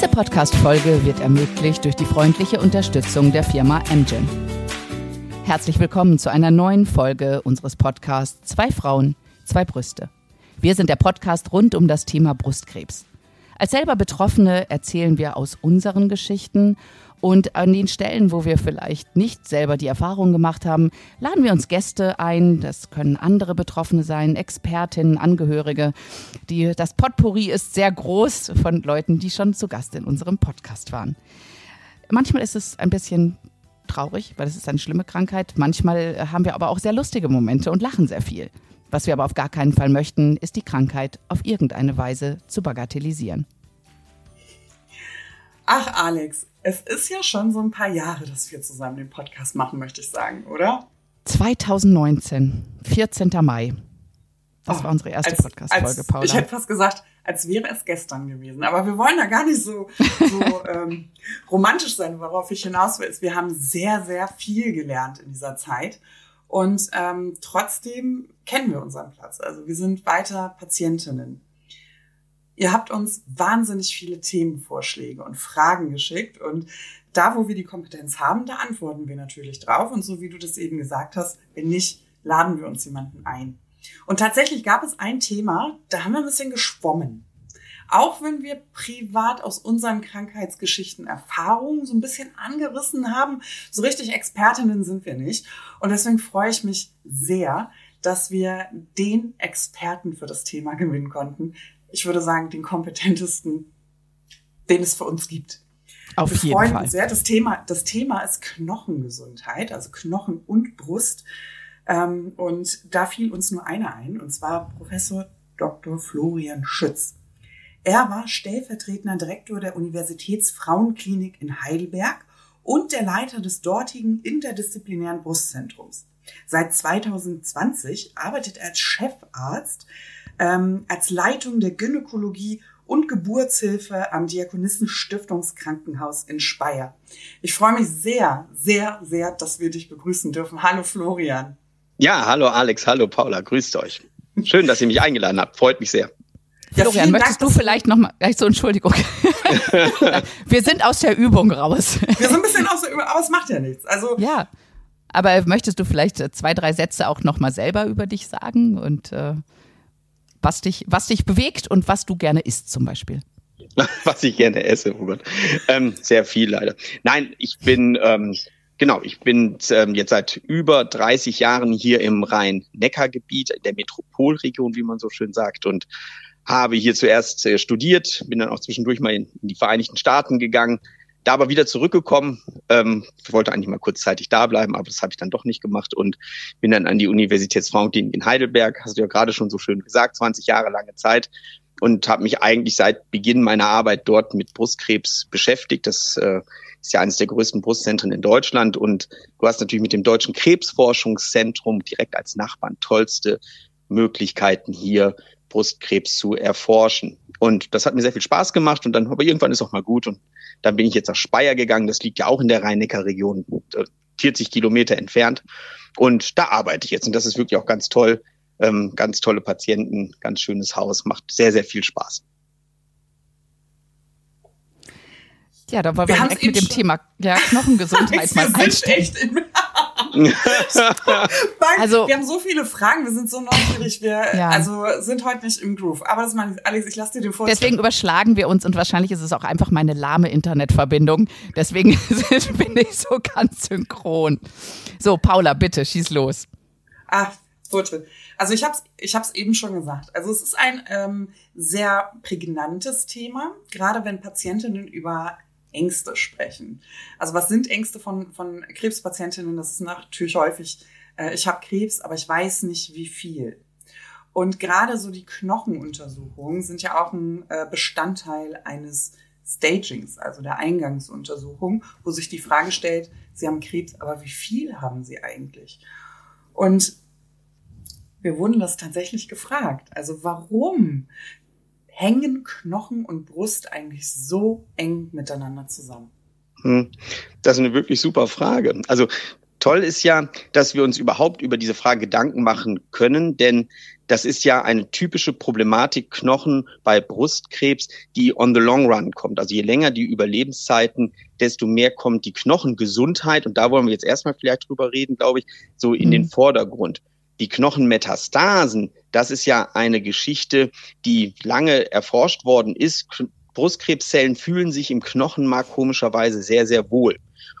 Diese Podcast-Folge wird ermöglicht durch die freundliche Unterstützung der Firma Amgen. Herzlich willkommen zu einer neuen Folge unseres Podcasts Zwei Frauen, zwei Brüste. Wir sind der Podcast rund um das Thema Brustkrebs. Als selber Betroffene erzählen wir aus unseren Geschichten und an den Stellen, wo wir vielleicht nicht selber die Erfahrung gemacht haben, laden wir uns Gäste ein. Das können andere Betroffene sein, Expertinnen, Angehörige. Die, das Potpourri ist sehr groß von Leuten, die schon zu Gast in unserem Podcast waren. Manchmal ist es ein bisschen traurig, weil es ist eine schlimme Krankheit. Manchmal haben wir aber auch sehr lustige Momente und lachen sehr viel. Was wir aber auf gar keinen Fall möchten, ist die Krankheit auf irgendeine Weise zu bagatellisieren. Ach, Alex, es ist ja schon so ein paar Jahre, dass wir zusammen den Podcast machen, möchte ich sagen, oder? 2019, 14. Mai. Das oh, war unsere erste Podcast-Folge, Paula. Ich hätte fast gesagt, als wäre es gestern gewesen. Aber wir wollen da gar nicht so, so ähm, romantisch sein, worauf ich hinaus will. Wir haben sehr, sehr viel gelernt in dieser Zeit. Und ähm, trotzdem kennen wir unseren Platz. Also wir sind weiter Patientinnen. Ihr habt uns wahnsinnig viele Themenvorschläge und Fragen geschickt und da, wo wir die Kompetenz haben, da antworten wir natürlich drauf. Und so wie du das eben gesagt hast, wenn nicht, laden wir uns jemanden ein. Und tatsächlich gab es ein Thema, da haben wir ein bisschen geschwommen. Auch wenn wir privat aus unseren Krankheitsgeschichten Erfahrungen so ein bisschen angerissen haben, so richtig Expertinnen sind wir nicht. Und deswegen freue ich mich sehr, dass wir den Experten für das Thema gewinnen konnten. Ich würde sagen, den kompetentesten, den es für uns gibt. Auf wir jeden freuen Fall. Uns sehr. Das Thema, das Thema ist Knochengesundheit, also Knochen und Brust. Ähm, und da fiel uns nur einer ein, und zwar Professor Dr. Florian Schütz. Er war stellvertretender Direktor der Universitätsfrauenklinik in Heidelberg und der Leiter des dortigen interdisziplinären Brustzentrums. Seit 2020 arbeitet er als Chefarzt, ähm, als Leitung der Gynäkologie und Geburtshilfe am Diakonissen-Stiftungskrankenhaus in Speyer. Ich freue mich sehr, sehr, sehr, dass wir dich begrüßen dürfen. Hallo Florian. Ja, hallo Alex, hallo Paula, grüßt euch. Schön, dass ihr mich eingeladen habt, freut mich sehr. Ja, Florian, möchtest Dank, du vielleicht noch mal, so Entschuldigung. wir sind aus der Übung raus. wir sind ein bisschen aus der Übung, aber es macht ja nichts. Also ja, aber möchtest du vielleicht zwei, drei Sätze auch noch mal selber über dich sagen und äh, was dich, was dich bewegt und was du gerne isst zum Beispiel? was ich gerne esse, oh Gott, ähm, sehr viel leider. Nein, ich bin ähm, Genau, ich bin ähm, jetzt seit über 30 Jahren hier im Rhein-Neckar-Gebiet, der Metropolregion, wie man so schön sagt, und habe hier zuerst äh, studiert, bin dann auch zwischendurch mal in, in, die Vereinigten Staaten gegangen, da aber wieder zurückgekommen. Ähm, ich wollte eigentlich mal kurzzeitig da bleiben, aber das habe ich dann doch nicht gemacht und bin dann an die Universitätsfrauenklinik in Heidelberg, hast du ja gerade schon so schön gesagt, 20 Jahre lange Zeit und habe mich eigentlich seit Beginn meiner Arbeit dort mit Brustkrebs beschäftigt. Das äh, ist ja eines der größten Brustzentren in Deutschland und du hast natürlich mit dem Deutschen Krebsforschungszentrum direkt als Nachbarn tollste Möglichkeiten hier Brustkrebs zu erforschen. Und das hat mir sehr viel Spaß gemacht und dann, aber irgendwann ist auch mal gut und dann bin ich jetzt nach Speyer gegangen. Das liegt ja auch in der Rhein-Neckar-Region, 40 äh, Kilometer entfernt. Und da arbeite ich jetzt und das ist wirklich auch ganz toll. Ähm, ganz tolle Patienten, ganz schönes Haus, macht sehr, sehr viel Spaß. Ja, da wollen wir, wir direkt mit dem Thema ja, Knochengesundheit mal einsteigen. Also, wir haben so viele Fragen, wir sind so neugierig, wir ja. also sind heute nicht im Groove. Aber das meine ich, Alex, ich lasse dir den Vortrag. Deswegen überschlagen wir uns und wahrscheinlich ist es auch einfach meine lahme Internetverbindung. Deswegen bin ich so ganz synchron. So, Paula, bitte, schieß los. Ach, Fortschritt. Also ich habe es ich hab's eben schon gesagt. Also es ist ein ähm, sehr prägnantes Thema, gerade wenn Patientinnen über Ängste sprechen. Also was sind Ängste von, von Krebspatientinnen? Das ist natürlich häufig, äh, ich habe Krebs, aber ich weiß nicht wie viel. Und gerade so die Knochenuntersuchungen sind ja auch ein äh, Bestandteil eines Stagings, also der Eingangsuntersuchung, wo sich die Frage stellt, Sie haben Krebs, aber wie viel haben Sie eigentlich? Und wir wurden das tatsächlich gefragt. Also warum hängen Knochen und Brust eigentlich so eng miteinander zusammen? Hm, das ist eine wirklich super Frage. Also toll ist ja, dass wir uns überhaupt über diese Frage Gedanken machen können, denn das ist ja eine typische Problematik Knochen bei Brustkrebs, die on the long run kommt. Also je länger die Überlebenszeiten, desto mehr kommt die Knochengesundheit. Und da wollen wir jetzt erstmal vielleicht drüber reden, glaube ich, so in mhm. den Vordergrund. Die Knochenmetastasen, das ist ja eine Geschichte, die lange erforscht worden ist. Brustkrebszellen fühlen sich im Knochenmark komischerweise sehr, sehr wohl.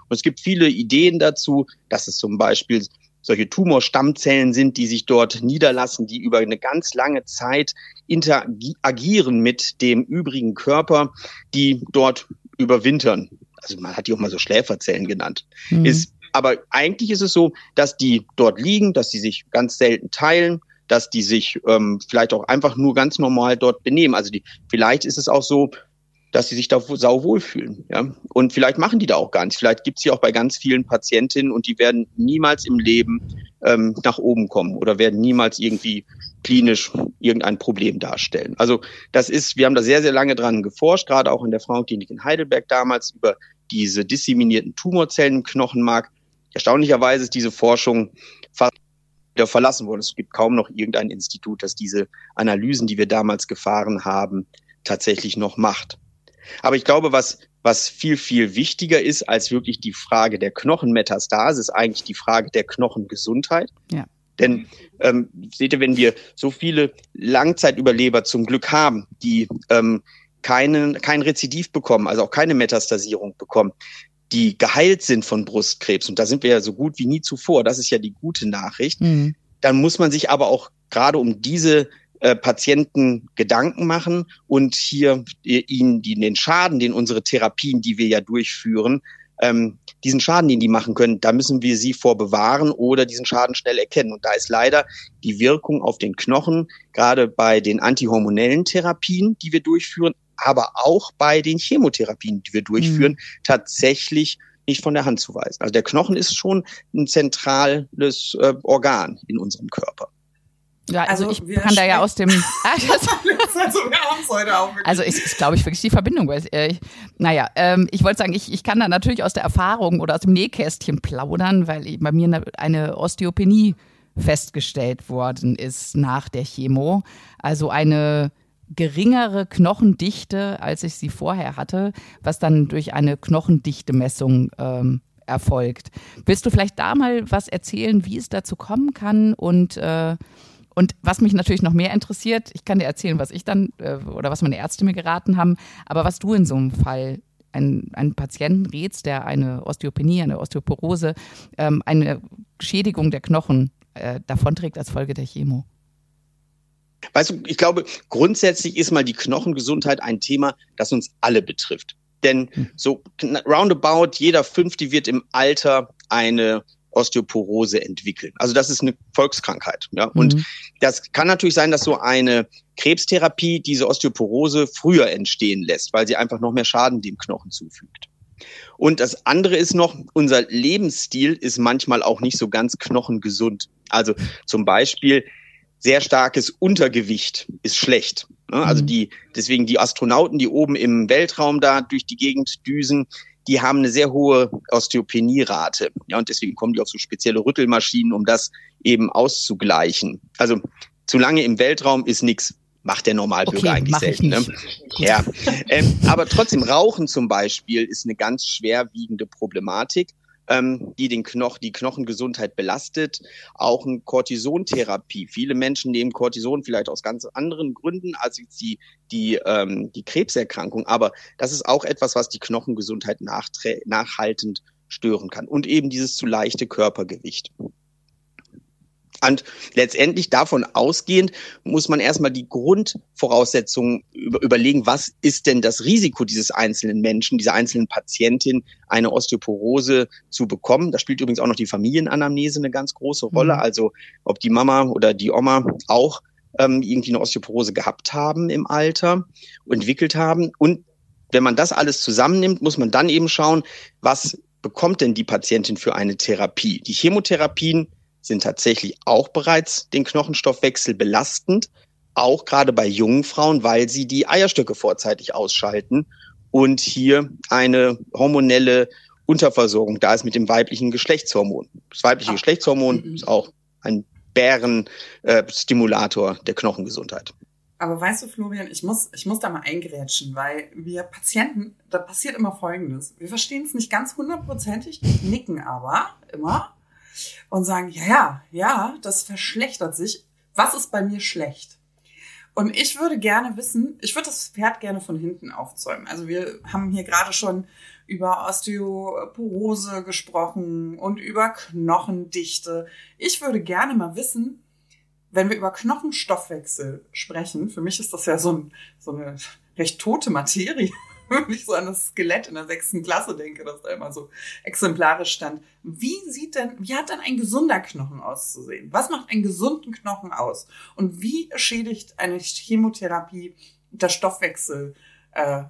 Und es gibt viele Ideen dazu, dass es zum Beispiel solche Tumorstammzellen sind, die sich dort niederlassen, die über eine ganz lange Zeit interagieren mit dem übrigen Körper, die dort überwintern. Also man hat die auch mal so Schläferzellen genannt. Mhm. Ist, aber eigentlich ist es so, dass die dort liegen, dass sie sich ganz selten teilen, dass die sich ähm, vielleicht auch einfach nur ganz normal dort benehmen. Also die, vielleicht ist es auch so, dass sie sich da sau wohlfühlen. Ja? Und vielleicht machen die da auch gar nichts. Vielleicht gibt es sie auch bei ganz vielen Patientinnen und die werden niemals im Leben ähm, nach oben kommen oder werden niemals irgendwie klinisch irgendein Problem darstellen. Also das ist, wir haben da sehr, sehr lange dran geforscht, gerade auch in der Frauenklinik in Heidelberg damals über diese disseminierten Tumorzellen im Knochenmark. Erstaunlicherweise ist diese Forschung fast wieder verlassen worden. Es gibt kaum noch irgendein Institut, das diese Analysen, die wir damals gefahren haben, tatsächlich noch macht. Aber ich glaube, was, was viel, viel wichtiger ist als wirklich die Frage der Knochenmetastase, ist eigentlich die Frage der Knochengesundheit. Ja. Denn ähm, seht ihr, wenn wir so viele Langzeitüberleber zum Glück haben, die ähm, keinen, kein Rezidiv bekommen, also auch keine Metastasierung bekommen, die geheilt sind von Brustkrebs, und da sind wir ja so gut wie nie zuvor, das ist ja die gute Nachricht, mhm. dann muss man sich aber auch gerade um diese äh, Patienten Gedanken machen und hier äh, ihnen die, den Schaden, den unsere Therapien, die wir ja durchführen, ähm, diesen Schaden, den die machen können, da müssen wir sie vor bewahren oder diesen Schaden schnell erkennen. Und da ist leider die Wirkung auf den Knochen, gerade bei den antihormonellen Therapien, die wir durchführen, aber auch bei den Chemotherapien, die wir durchführen, mhm. tatsächlich nicht von der Hand zu weisen. Also der Knochen ist schon ein zentrales äh, Organ in unserem Körper. Ja, also, also ich kann da ja aus dem. also wir haben heute auch also ist, ist glaube ich, wirklich die Verbindung. Weil, äh, ich, naja, ähm, ich wollte sagen, ich, ich kann da natürlich aus der Erfahrung oder aus dem Nähkästchen plaudern, weil ich, bei mir eine, eine Osteopenie festgestellt worden ist nach der Chemo. Also eine geringere Knochendichte, als ich sie vorher hatte, was dann durch eine Knochendichte-Messung ähm, erfolgt. Willst du vielleicht da mal was erzählen, wie es dazu kommen kann und äh, und was mich natürlich noch mehr interessiert, ich kann dir erzählen, was ich dann äh, oder was meine Ärzte mir geraten haben, aber was du in so einem Fall einen, einen Patienten rätst, der eine Osteopenie, eine Osteoporose, ähm, eine Schädigung der Knochen äh, davonträgt als Folge der Chemo. Weißt du, ich glaube, grundsätzlich ist mal die Knochengesundheit ein Thema, das uns alle betrifft. Denn hm. so roundabout jeder Fünfte wird im Alter eine Osteoporose entwickeln. Also das ist eine Volkskrankheit. Ja? Und mhm. das kann natürlich sein, dass so eine Krebstherapie diese Osteoporose früher entstehen lässt, weil sie einfach noch mehr Schaden dem Knochen zufügt. Und das andere ist noch, unser Lebensstil ist manchmal auch nicht so ganz knochengesund. Also zum Beispiel sehr starkes Untergewicht ist schlecht. Ne? Also mhm. die, deswegen die Astronauten, die oben im Weltraum da durch die Gegend düsen, die haben eine sehr hohe Osteopenierate. Ja, und deswegen kommen die auf so spezielle Rüttelmaschinen, um das eben auszugleichen. Also zu lange im Weltraum ist nichts. Macht der Normalbürger okay, eigentlich selten. Ne? Ja. ähm, aber trotzdem, Rauchen zum Beispiel ist eine ganz schwerwiegende Problematik ähm, die den Knoch die Knochengesundheit belastet. Auch eine Cortisontherapie. Viele Menschen nehmen Cortison vielleicht aus ganz anderen Gründen als die, die, ähm, die Krebserkrankung. Aber das ist auch etwas, was die Knochengesundheit nachhaltend stören kann. Und eben dieses zu leichte Körpergewicht. Und letztendlich davon ausgehend muss man erstmal die Grundvoraussetzungen über, überlegen, was ist denn das Risiko dieses einzelnen Menschen, dieser einzelnen Patientin, eine Osteoporose zu bekommen. Da spielt übrigens auch noch die Familienanamnese eine ganz große Rolle. Mhm. Also ob die Mama oder die Oma auch ähm, irgendwie eine Osteoporose gehabt haben im Alter, entwickelt haben. Und wenn man das alles zusammennimmt, muss man dann eben schauen, was bekommt denn die Patientin für eine Therapie? Die Chemotherapien sind tatsächlich auch bereits den Knochenstoffwechsel belastend, auch gerade bei jungen Frauen, weil sie die Eierstöcke vorzeitig ausschalten und hier eine hormonelle Unterversorgung da ist mit dem weiblichen Geschlechtshormon. Das weibliche Geschlechtshormon ist auch ein Bärenstimulator äh, der Knochengesundheit. Aber weißt du, Florian, ich muss, ich muss da mal eingrätschen, weil wir Patienten, da passiert immer Folgendes. Wir verstehen es nicht ganz hundertprozentig, nicken aber immer und sagen, ja, ja, ja, das verschlechtert sich. Was ist bei mir schlecht? Und ich würde gerne wissen, ich würde das Pferd gerne von hinten aufzäumen. Also wir haben hier gerade schon über Osteoporose gesprochen und über Knochendichte. Ich würde gerne mal wissen, wenn wir über Knochenstoffwechsel sprechen, für mich ist das ja so, ein, so eine recht tote Materie, wenn ich so an das Skelett in der sechsten Klasse denke, das da immer so exemplarisch stand. Wie sieht denn, wie hat denn ein gesunder Knochen auszusehen? Was macht einen gesunden Knochen aus? Und wie schädigt eine Chemotherapie der Stoffwechsel äh?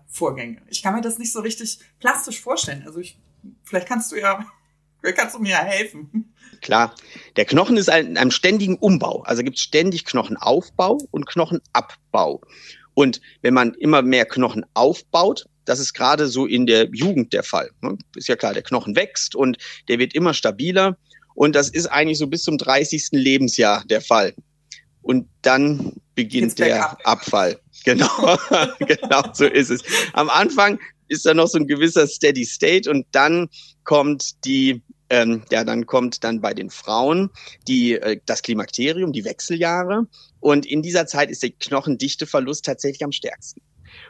Ich kann mir das nicht so richtig plastisch vorstellen. Also ich, vielleicht kannst du ja, vielleicht kannst du mir ja helfen. Klar, der Knochen ist in einem ständigen Umbau. Also gibt es ständig Knochenaufbau und Knochenabbau. Und wenn man immer mehr Knochen aufbaut, das ist gerade so in der Jugend der Fall. Ne? Ist ja klar, der Knochen wächst und der wird immer stabiler. Und das ist eigentlich so bis zum 30. Lebensjahr der Fall. Und dann beginnt der Abfall. Genau, genau so ist es. Am Anfang ist da noch so ein gewisser Steady State und dann kommt die ähm, ja, dann kommt dann bei den Frauen die, äh, das Klimakterium, die Wechseljahre. Und in dieser Zeit ist der Knochendichteverlust tatsächlich am stärksten.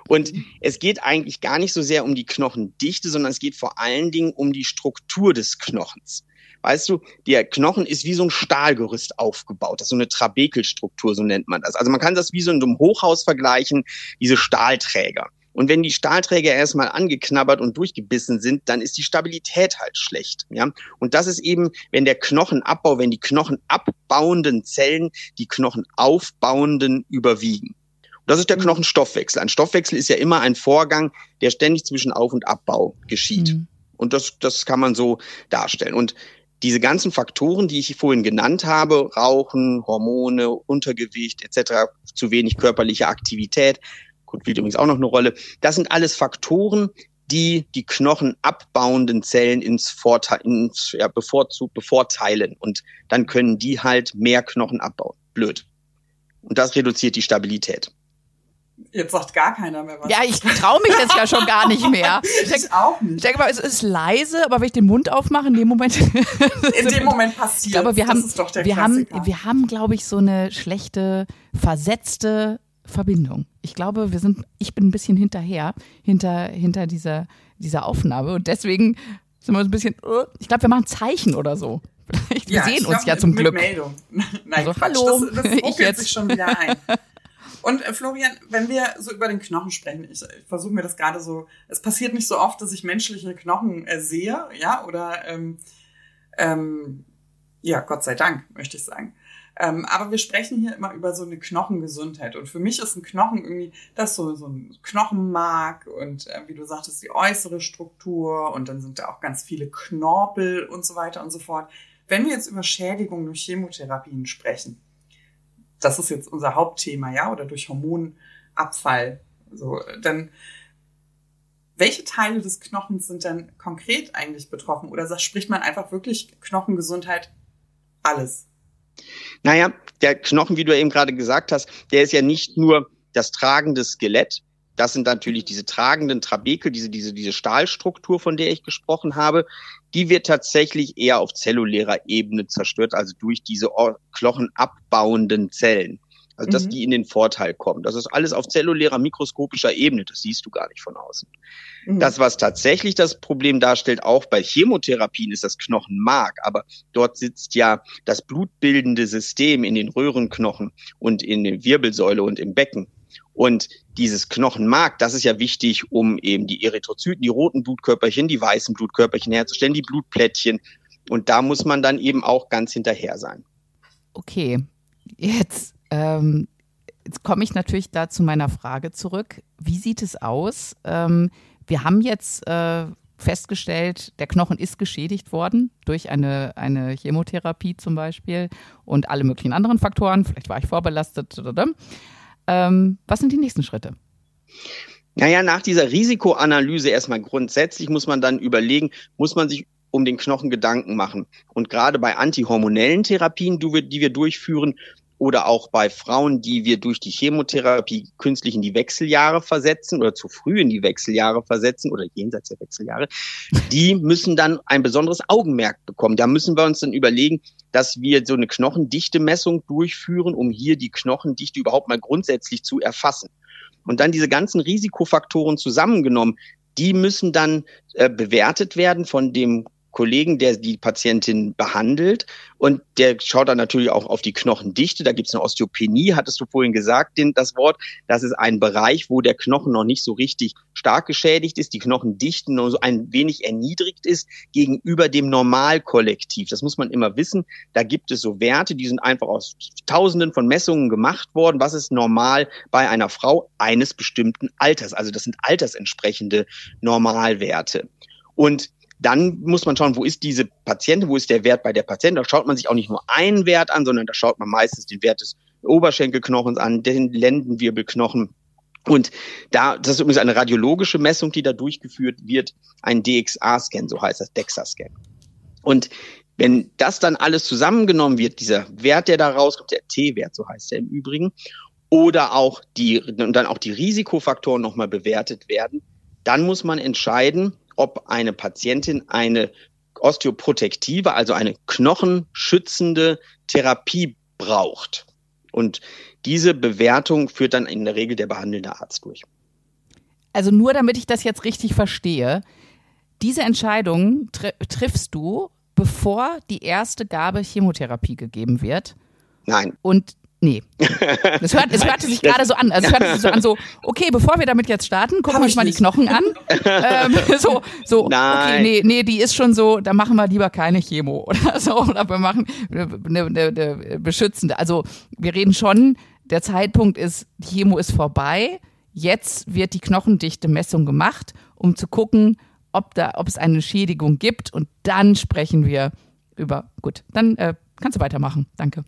Und es geht eigentlich gar nicht so sehr um die Knochendichte, sondern es geht vor allen Dingen um die Struktur des Knochens. Weißt du, der Knochen ist wie so ein Stahlgerüst aufgebaut. Das ist so eine Trabekelstruktur, so nennt man das. Also man kann das wie so in einem Hochhaus vergleichen, diese Stahlträger. Und wenn die Stahlträger erstmal angeknabbert und durchgebissen sind, dann ist die Stabilität halt schlecht. Ja? Und das ist eben, wenn der Knochenabbau, wenn die knochenabbauenden Zellen die knochenaufbauenden überwiegen. Und das ist der mhm. Knochenstoffwechsel. Ein Stoffwechsel ist ja immer ein Vorgang, der ständig zwischen Auf- und Abbau geschieht. Mhm. Und das, das kann man so darstellen. Und diese ganzen Faktoren, die ich vorhin genannt habe, Rauchen, Hormone, Untergewicht etc., zu wenig körperliche Aktivität, spielt übrigens auch noch eine Rolle. Das sind alles Faktoren, die die knochenabbauenden Zellen ins, Vorteil, ins ja, bevorzugt, bevorteilen. Und dann können die halt mehr Knochen abbauen. Blöd. Und das reduziert die Stabilität. Jetzt sagt gar keiner mehr was. Ja, ich traue mich jetzt ja schon gar nicht mehr. Ich, denke, ich auch nicht. Ich denke mal, es ist leise, aber wenn ich den Mund aufmache, in dem Moment. in dem Moment passiert. Glaube, wir haben, wir haben, wir haben, glaube ich, so eine schlechte, versetzte Verbindung. Ich glaube, wir sind, ich bin ein bisschen hinterher, hinter, hinter dieser, dieser Aufnahme und deswegen sind wir so ein bisschen, uh, ich glaube, wir machen Zeichen oder so. Vielleicht, wir ja, sehen uns glaub, ja zum Glück. Meldung. Nein, also, Quatsch, hallo, das, das ich jetzt. sich schon wieder ein. Und äh, Florian, wenn wir so über den Knochen sprechen, ich, ich versuche mir das gerade so, es passiert nicht so oft, dass ich menschliche Knochen äh, sehe, ja, oder ähm, ähm, ja, Gott sei Dank, möchte ich sagen. Ähm, aber wir sprechen hier immer über so eine Knochengesundheit. Und für mich ist ein Knochen irgendwie, das so, so ein Knochenmark und äh, wie du sagtest, die äußere Struktur und dann sind da auch ganz viele Knorpel und so weiter und so fort. Wenn wir jetzt über Schädigung durch Chemotherapien sprechen, das ist jetzt unser Hauptthema, ja, oder durch Hormonabfall, so, dann welche Teile des Knochens sind dann konkret eigentlich betroffen? Oder spricht man einfach wirklich Knochengesundheit alles? Naja, der Knochen, wie du eben gerade gesagt hast, der ist ja nicht nur das tragende Skelett. Das sind natürlich diese tragenden Trabekel, diese, diese, diese Stahlstruktur, von der ich gesprochen habe. Die wird tatsächlich eher auf zellulärer Ebene zerstört, also durch diese knochenabbauenden Zellen. Also dass mhm. die in den Vorteil kommen. Das ist alles auf zellulärer, mikroskopischer Ebene. Das siehst du gar nicht von außen. Mhm. Das, was tatsächlich das Problem darstellt, auch bei Chemotherapien, ist das Knochenmark. Aber dort sitzt ja das blutbildende System in den Röhrenknochen und in der Wirbelsäule und im Becken. Und dieses Knochenmark, das ist ja wichtig, um eben die Erythrozyten, die roten Blutkörperchen, die weißen Blutkörperchen herzustellen, die Blutplättchen. Und da muss man dann eben auch ganz hinterher sein. Okay, jetzt ähm, jetzt komme ich natürlich da zu meiner Frage zurück. Wie sieht es aus? Ähm, wir haben jetzt äh, festgestellt, der Knochen ist geschädigt worden durch eine, eine Chemotherapie zum Beispiel und alle möglichen anderen Faktoren. Vielleicht war ich vorbelastet. Ähm, was sind die nächsten Schritte? Naja, nach dieser Risikoanalyse erstmal grundsätzlich muss man dann überlegen, muss man sich um den Knochen Gedanken machen. Und gerade bei antihormonellen Therapien, die wir, die wir durchführen, oder auch bei Frauen, die wir durch die Chemotherapie künstlich in die Wechseljahre versetzen oder zu früh in die Wechseljahre versetzen oder jenseits der Wechseljahre, die müssen dann ein besonderes Augenmerk bekommen. Da müssen wir uns dann überlegen, dass wir so eine Knochendichte-Messung durchführen, um hier die Knochendichte überhaupt mal grundsätzlich zu erfassen. Und dann diese ganzen Risikofaktoren zusammengenommen, die müssen dann äh, bewertet werden von dem Kollegen, der die Patientin behandelt und der schaut dann natürlich auch auf die Knochendichte. Da gibt es eine Osteopenie, hattest du vorhin gesagt, den, das Wort. Das ist ein Bereich, wo der Knochen noch nicht so richtig stark geschädigt ist, die Knochendichte nur so ein wenig erniedrigt ist gegenüber dem Normalkollektiv. Das muss man immer wissen. Da gibt es so Werte, die sind einfach aus Tausenden von Messungen gemacht worden. Was ist normal bei einer Frau eines bestimmten Alters? Also das sind altersentsprechende Normalwerte. Und dann muss man schauen, wo ist diese Patientin, wo ist der Wert bei der Patientin. Da schaut man sich auch nicht nur einen Wert an, sondern da schaut man meistens den Wert des Oberschenkelknochens an, den Lendenwirbelknochen. Und da, das ist übrigens eine radiologische Messung, die da durchgeführt wird, ein DXA-Scan, so heißt das, DEXA-Scan. Und wenn das dann alles zusammengenommen wird, dieser Wert, der da rauskommt, der T-Wert, so heißt er im Übrigen, oder auch die, und dann auch die Risikofaktoren nochmal bewertet werden, dann muss man entscheiden, ob eine Patientin eine osteoprotektive, also eine knochenschützende Therapie braucht. Und diese Bewertung führt dann in der Regel der behandelnde Arzt durch. Also nur damit ich das jetzt richtig verstehe, diese Entscheidung tr triffst du, bevor die erste Gabe Chemotherapie gegeben wird. Nein. Und Nee. Das hört, es hörte sich gerade so an. Also es hörte sich so an, so, okay, bevor wir damit jetzt starten, gucken wir uns mal die Knochen an. ähm, so, so, Nein. okay, nee, nee, die ist schon so, da machen wir lieber keine Chemo oder so. Oder wir machen eine, eine, eine beschützende. Also wir reden schon, der Zeitpunkt ist, Chemo ist vorbei. Jetzt wird die knochendichte Messung gemacht, um zu gucken, ob, da, ob es eine Schädigung gibt. Und dann sprechen wir über, gut, dann äh, kannst du weitermachen. Danke.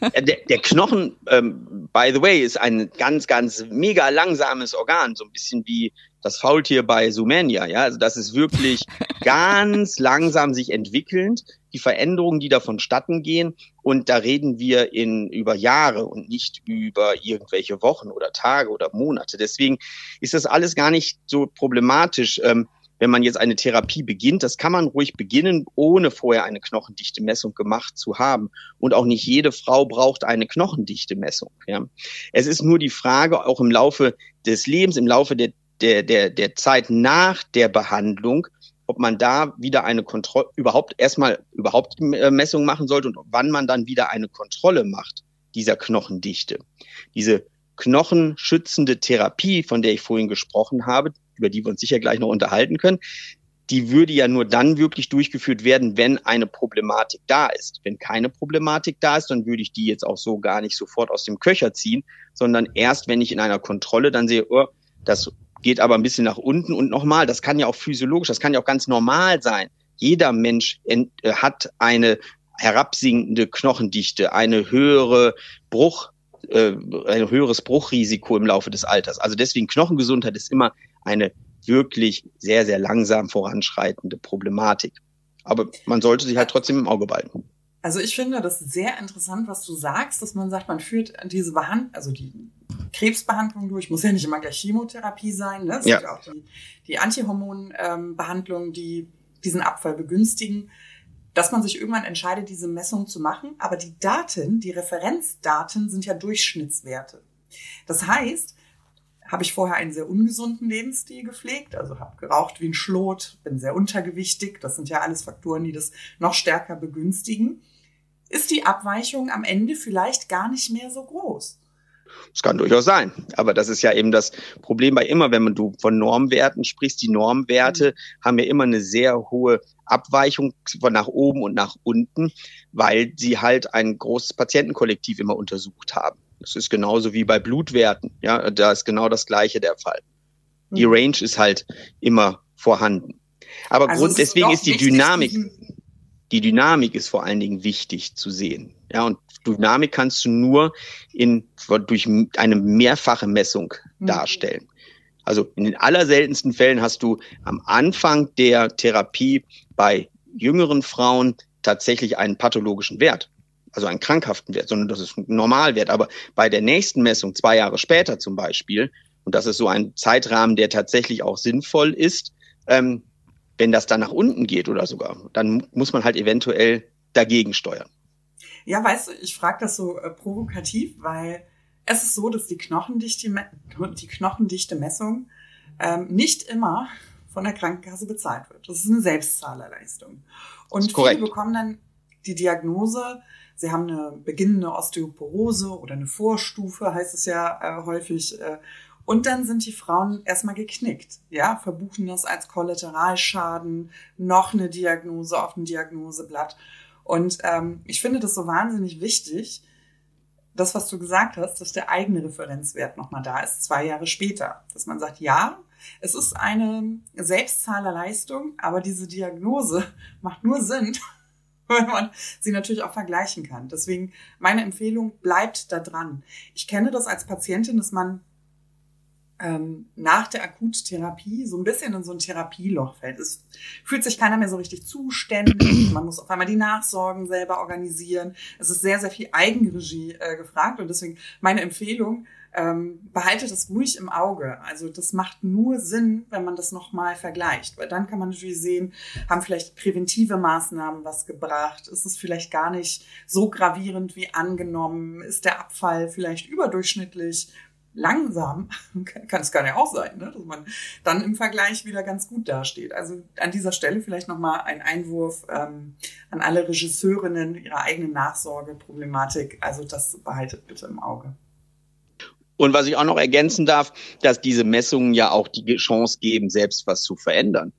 der, der Knochen, ähm, by the way, ist ein ganz, ganz mega langsames Organ, so ein bisschen wie das Faultier bei Sumania, ja. Also das ist wirklich ganz langsam sich entwickelnd, die Veränderungen, die da vonstatten gehen. Und da reden wir in über Jahre und nicht über irgendwelche Wochen oder Tage oder Monate. Deswegen ist das alles gar nicht so problematisch. Ähm, wenn man jetzt eine Therapie beginnt, das kann man ruhig beginnen, ohne vorher eine knochendichte Messung gemacht zu haben. Und auch nicht jede Frau braucht eine knochendichte Messung. Ja. Es ist nur die Frage, auch im Laufe des Lebens, im Laufe der, der, der, der Zeit nach der Behandlung, ob man da wieder eine Kontrolle, überhaupt erstmal überhaupt äh, Messung machen sollte und wann man dann wieder eine Kontrolle macht dieser Knochendichte. Diese knochenschützende Therapie, von der ich vorhin gesprochen habe, über die wir uns sicher gleich noch unterhalten können, die würde ja nur dann wirklich durchgeführt werden, wenn eine Problematik da ist. Wenn keine Problematik da ist, dann würde ich die jetzt auch so gar nicht sofort aus dem Köcher ziehen, sondern erst, wenn ich in einer Kontrolle dann sehe, oh, das geht aber ein bisschen nach unten und nochmal, das kann ja auch physiologisch, das kann ja auch ganz normal sein. Jeder Mensch äh, hat eine herabsinkende Knochendichte, eine höhere Bruch, äh, ein höheres Bruchrisiko im Laufe des Alters. Also deswegen Knochengesundheit ist immer eine wirklich sehr, sehr langsam voranschreitende Problematik. Aber man sollte sich halt trotzdem im Auge behalten. Also ich finde das sehr interessant, was du sagst, dass man sagt, man führt diese Behandlung, also die Krebsbehandlung durch, muss ja nicht immer gleich Chemotherapie sein, ne? Es ja. auch die, die Antihormonbehandlung, ähm, die diesen Abfall begünstigen, dass man sich irgendwann entscheidet, diese Messung zu machen. Aber die Daten, die Referenzdaten sind ja Durchschnittswerte. Das heißt, habe ich vorher einen sehr ungesunden Lebensstil gepflegt, also habe geraucht wie ein Schlot, bin sehr untergewichtig. Das sind ja alles Faktoren, die das noch stärker begünstigen. Ist die Abweichung am Ende vielleicht gar nicht mehr so groß? Das kann durchaus sein. Aber das ist ja eben das Problem bei immer, wenn man du von Normwerten sprichst. Die Normwerte mhm. haben ja immer eine sehr hohe Abweichung von nach oben und nach unten, weil sie halt ein großes Patientenkollektiv immer untersucht haben. Das ist genauso wie bei Blutwerten. Ja, da ist genau das Gleiche der Fall. Die mhm. Range ist halt immer vorhanden. Aber also Grund, deswegen ist die Dynamik, die Dynamik ist vor allen Dingen wichtig zu sehen. Ja, und Dynamik kannst du nur in, durch eine mehrfache Messung mhm. darstellen. Also in den allerseltensten Fällen hast du am Anfang der Therapie bei jüngeren Frauen tatsächlich einen pathologischen Wert, also einen krankhaften Wert, sondern das ist ein Normalwert. Aber bei der nächsten Messung, zwei Jahre später zum Beispiel, und das ist so ein Zeitrahmen, der tatsächlich auch sinnvoll ist, ähm, wenn das dann nach unten geht oder sogar, dann muss man halt eventuell dagegen steuern. Ja, weißt du, ich frage das so äh, provokativ, weil es ist so, dass die Knochendichte, die Knochendichte Messung ähm, nicht immer von der Krankenkasse bezahlt wird. Das ist eine Selbstzahlerleistung. Und viele bekommen dann die Diagnose, sie haben eine beginnende Osteoporose oder eine Vorstufe, heißt es ja äh, häufig. Äh, und dann sind die Frauen erstmal geknickt, ja, verbuchen das als Kollateralschaden, noch eine Diagnose auf dem Diagnoseblatt. Und ähm, ich finde das so wahnsinnig wichtig, das, was du gesagt hast, dass der eigene Referenzwert nochmal da ist, zwei Jahre später. Dass man sagt, ja, es ist eine Selbstzahlerleistung, aber diese Diagnose macht nur Sinn, wenn man sie natürlich auch vergleichen kann. Deswegen meine Empfehlung, bleibt da dran. Ich kenne das als Patientin, dass man ähm, nach der Akuttherapie so ein bisschen in so ein Therapieloch fällt. Es fühlt sich keiner mehr so richtig zuständig. Man muss auf einmal die Nachsorgen selber organisieren. Es ist sehr, sehr viel Eigenregie äh, gefragt und deswegen meine Empfehlung, ähm, behaltet das ruhig im Auge. Also das macht nur Sinn, wenn man das nochmal vergleicht, weil dann kann man natürlich sehen, haben vielleicht präventive Maßnahmen was gebracht, ist es vielleicht gar nicht so gravierend wie angenommen, ist der Abfall vielleicht überdurchschnittlich langsam, kann es gar nicht auch sein, ne? dass man dann im Vergleich wieder ganz gut dasteht. Also an dieser Stelle vielleicht nochmal ein Einwurf ähm, an alle Regisseurinnen, ihre eigene Nachsorgeproblematik. Also das behaltet bitte im Auge. Und was ich auch noch ergänzen darf, dass diese Messungen ja auch die Chance geben, selbst was zu verändern.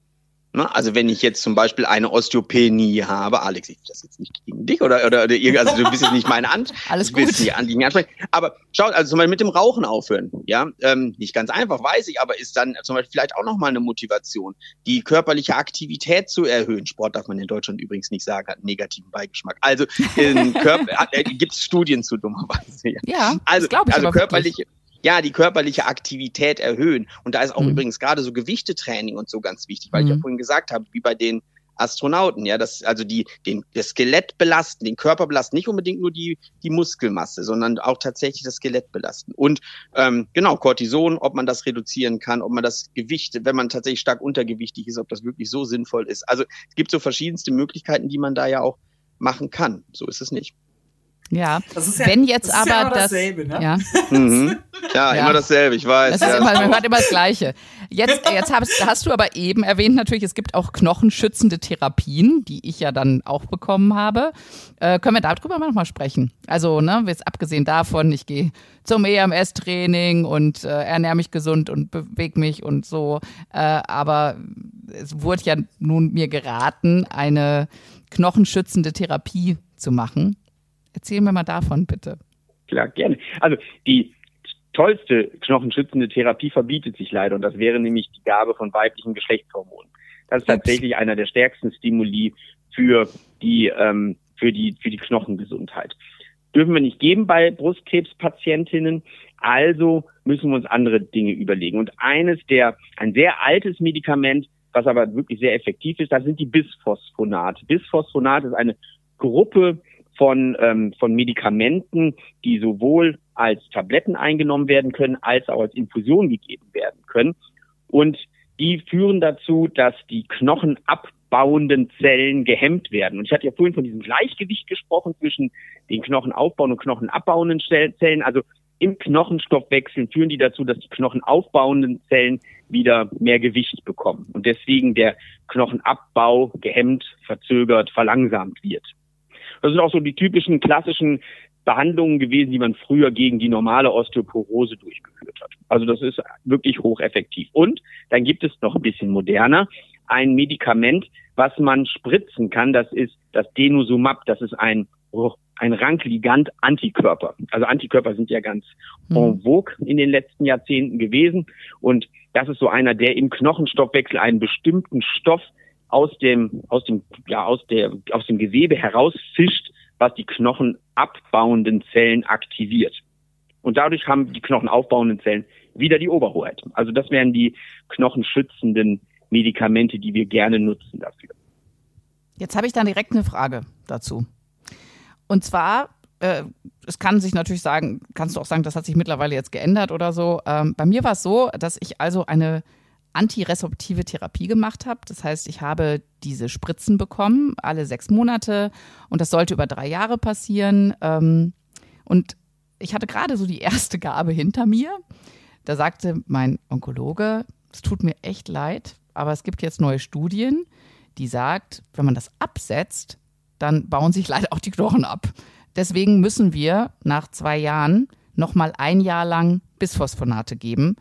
Ne? Also wenn ich jetzt zum Beispiel eine Osteopenie habe, Alex, ich das jetzt nicht gegen dich oder oder, oder also du bist jetzt nicht meine Hand, alles gut, bist nicht Anliegen ansprechen. Aber schaut, also zum Beispiel mit dem Rauchen aufhören, ja, ähm, nicht ganz einfach, weiß ich, aber ist dann zum Beispiel vielleicht auch noch mal eine Motivation, die körperliche Aktivität zu erhöhen. Sport darf man in Deutschland übrigens nicht sagen, hat einen negativen Beigeschmack. Also in Körper, äh, gibt es Studien zu dummerweise. Ja, ja also, ich also körperliche wirklich ja, die körperliche Aktivität erhöhen. Und da ist auch mhm. übrigens gerade so Gewichtetraining und so ganz wichtig, weil mhm. ich ja mhm. vorhin gesagt habe, wie bei den Astronauten, ja, das, also die, den, das Skelett belasten, den Körper belasten, nicht unbedingt nur die, die Muskelmasse, sondern auch tatsächlich das Skelett belasten. Und ähm, genau, Cortison, ob man das reduzieren kann, ob man das Gewicht, wenn man tatsächlich stark untergewichtig ist, ob das wirklich so sinnvoll ist. Also es gibt so verschiedenste Möglichkeiten, die man da ja auch machen kann. So ist es nicht. Ja, ja wenn jetzt das aber ja das, dasselbe, ne? ja. Mhm. ja, immer dasselbe, ich weiß. Das ist immer, man hört immer das Gleiche. Jetzt, jetzt hast, hast, du aber eben erwähnt natürlich, es gibt auch knochenschützende Therapien, die ich ja dann auch bekommen habe. Äh, können wir darüber mal nochmal sprechen? Also, ne, jetzt abgesehen davon, ich gehe zum EMS-Training und äh, ernähre mich gesund und bewege mich und so. Äh, aber es wurde ja nun mir geraten, eine knochenschützende Therapie zu machen. Erzähl mir mal davon, bitte. Klar, gerne. Also die tollste knochenschützende Therapie verbietet sich leider und das wäre nämlich die Gabe von weiblichen Geschlechtshormonen. Das ist tatsächlich einer der stärksten Stimuli für die ähm, für die für die Knochengesundheit. Dürfen wir nicht geben bei Brustkrebspatientinnen, also müssen wir uns andere Dinge überlegen. Und eines der ein sehr altes Medikament, was aber wirklich sehr effektiv ist, das sind die Bisphosphonate. Bisphosphonat ist eine Gruppe von, ähm, von Medikamenten, die sowohl als Tabletten eingenommen werden können, als auch als Infusion gegeben werden können. Und die führen dazu, dass die knochenabbauenden Zellen gehemmt werden. Und ich hatte ja vorhin von diesem Gleichgewicht gesprochen zwischen den knochenaufbauenden und knochenabbauenden Zellen. Also im Knochenstoffwechsel führen die dazu, dass die knochenaufbauenden Zellen wieder mehr Gewicht bekommen und deswegen der Knochenabbau gehemmt, verzögert, verlangsamt wird. Das sind auch so die typischen klassischen Behandlungen gewesen, die man früher gegen die normale Osteoporose durchgeführt hat. Also das ist wirklich hocheffektiv. Und dann gibt es noch ein bisschen moderner ein Medikament, was man spritzen kann. Das ist das Denosumab. Das ist ein ein Rankligant-Antikörper. Also Antikörper sind ja ganz hm. en vogue in den letzten Jahrzehnten gewesen. Und das ist so einer, der im Knochenstoffwechsel einen bestimmten Stoff aus dem, aus dem, ja, aus der, aus dem Gewebe herausfischt, was die knochenabbauenden Zellen aktiviert. Und dadurch haben die knochenaufbauenden Zellen wieder die Oberhoheit. Also das wären die knochenschützenden Medikamente, die wir gerne nutzen dafür. Jetzt habe ich dann direkt eine Frage dazu. Und zwar, äh, es kann sich natürlich sagen, kannst du auch sagen, das hat sich mittlerweile jetzt geändert oder so. Ähm, bei mir war es so, dass ich also eine antiresorptive Therapie gemacht habe. Das heißt, ich habe diese Spritzen bekommen, alle sechs Monate. Und das sollte über drei Jahre passieren. Ähm, und ich hatte gerade so die erste Gabe hinter mir. Da sagte mein Onkologe, es tut mir echt leid, aber es gibt jetzt neue Studien, die sagt, wenn man das absetzt, dann bauen sich leider auch die Knochen ab. Deswegen müssen wir nach zwei Jahren nochmal ein Jahr lang Bisphosphonate geben.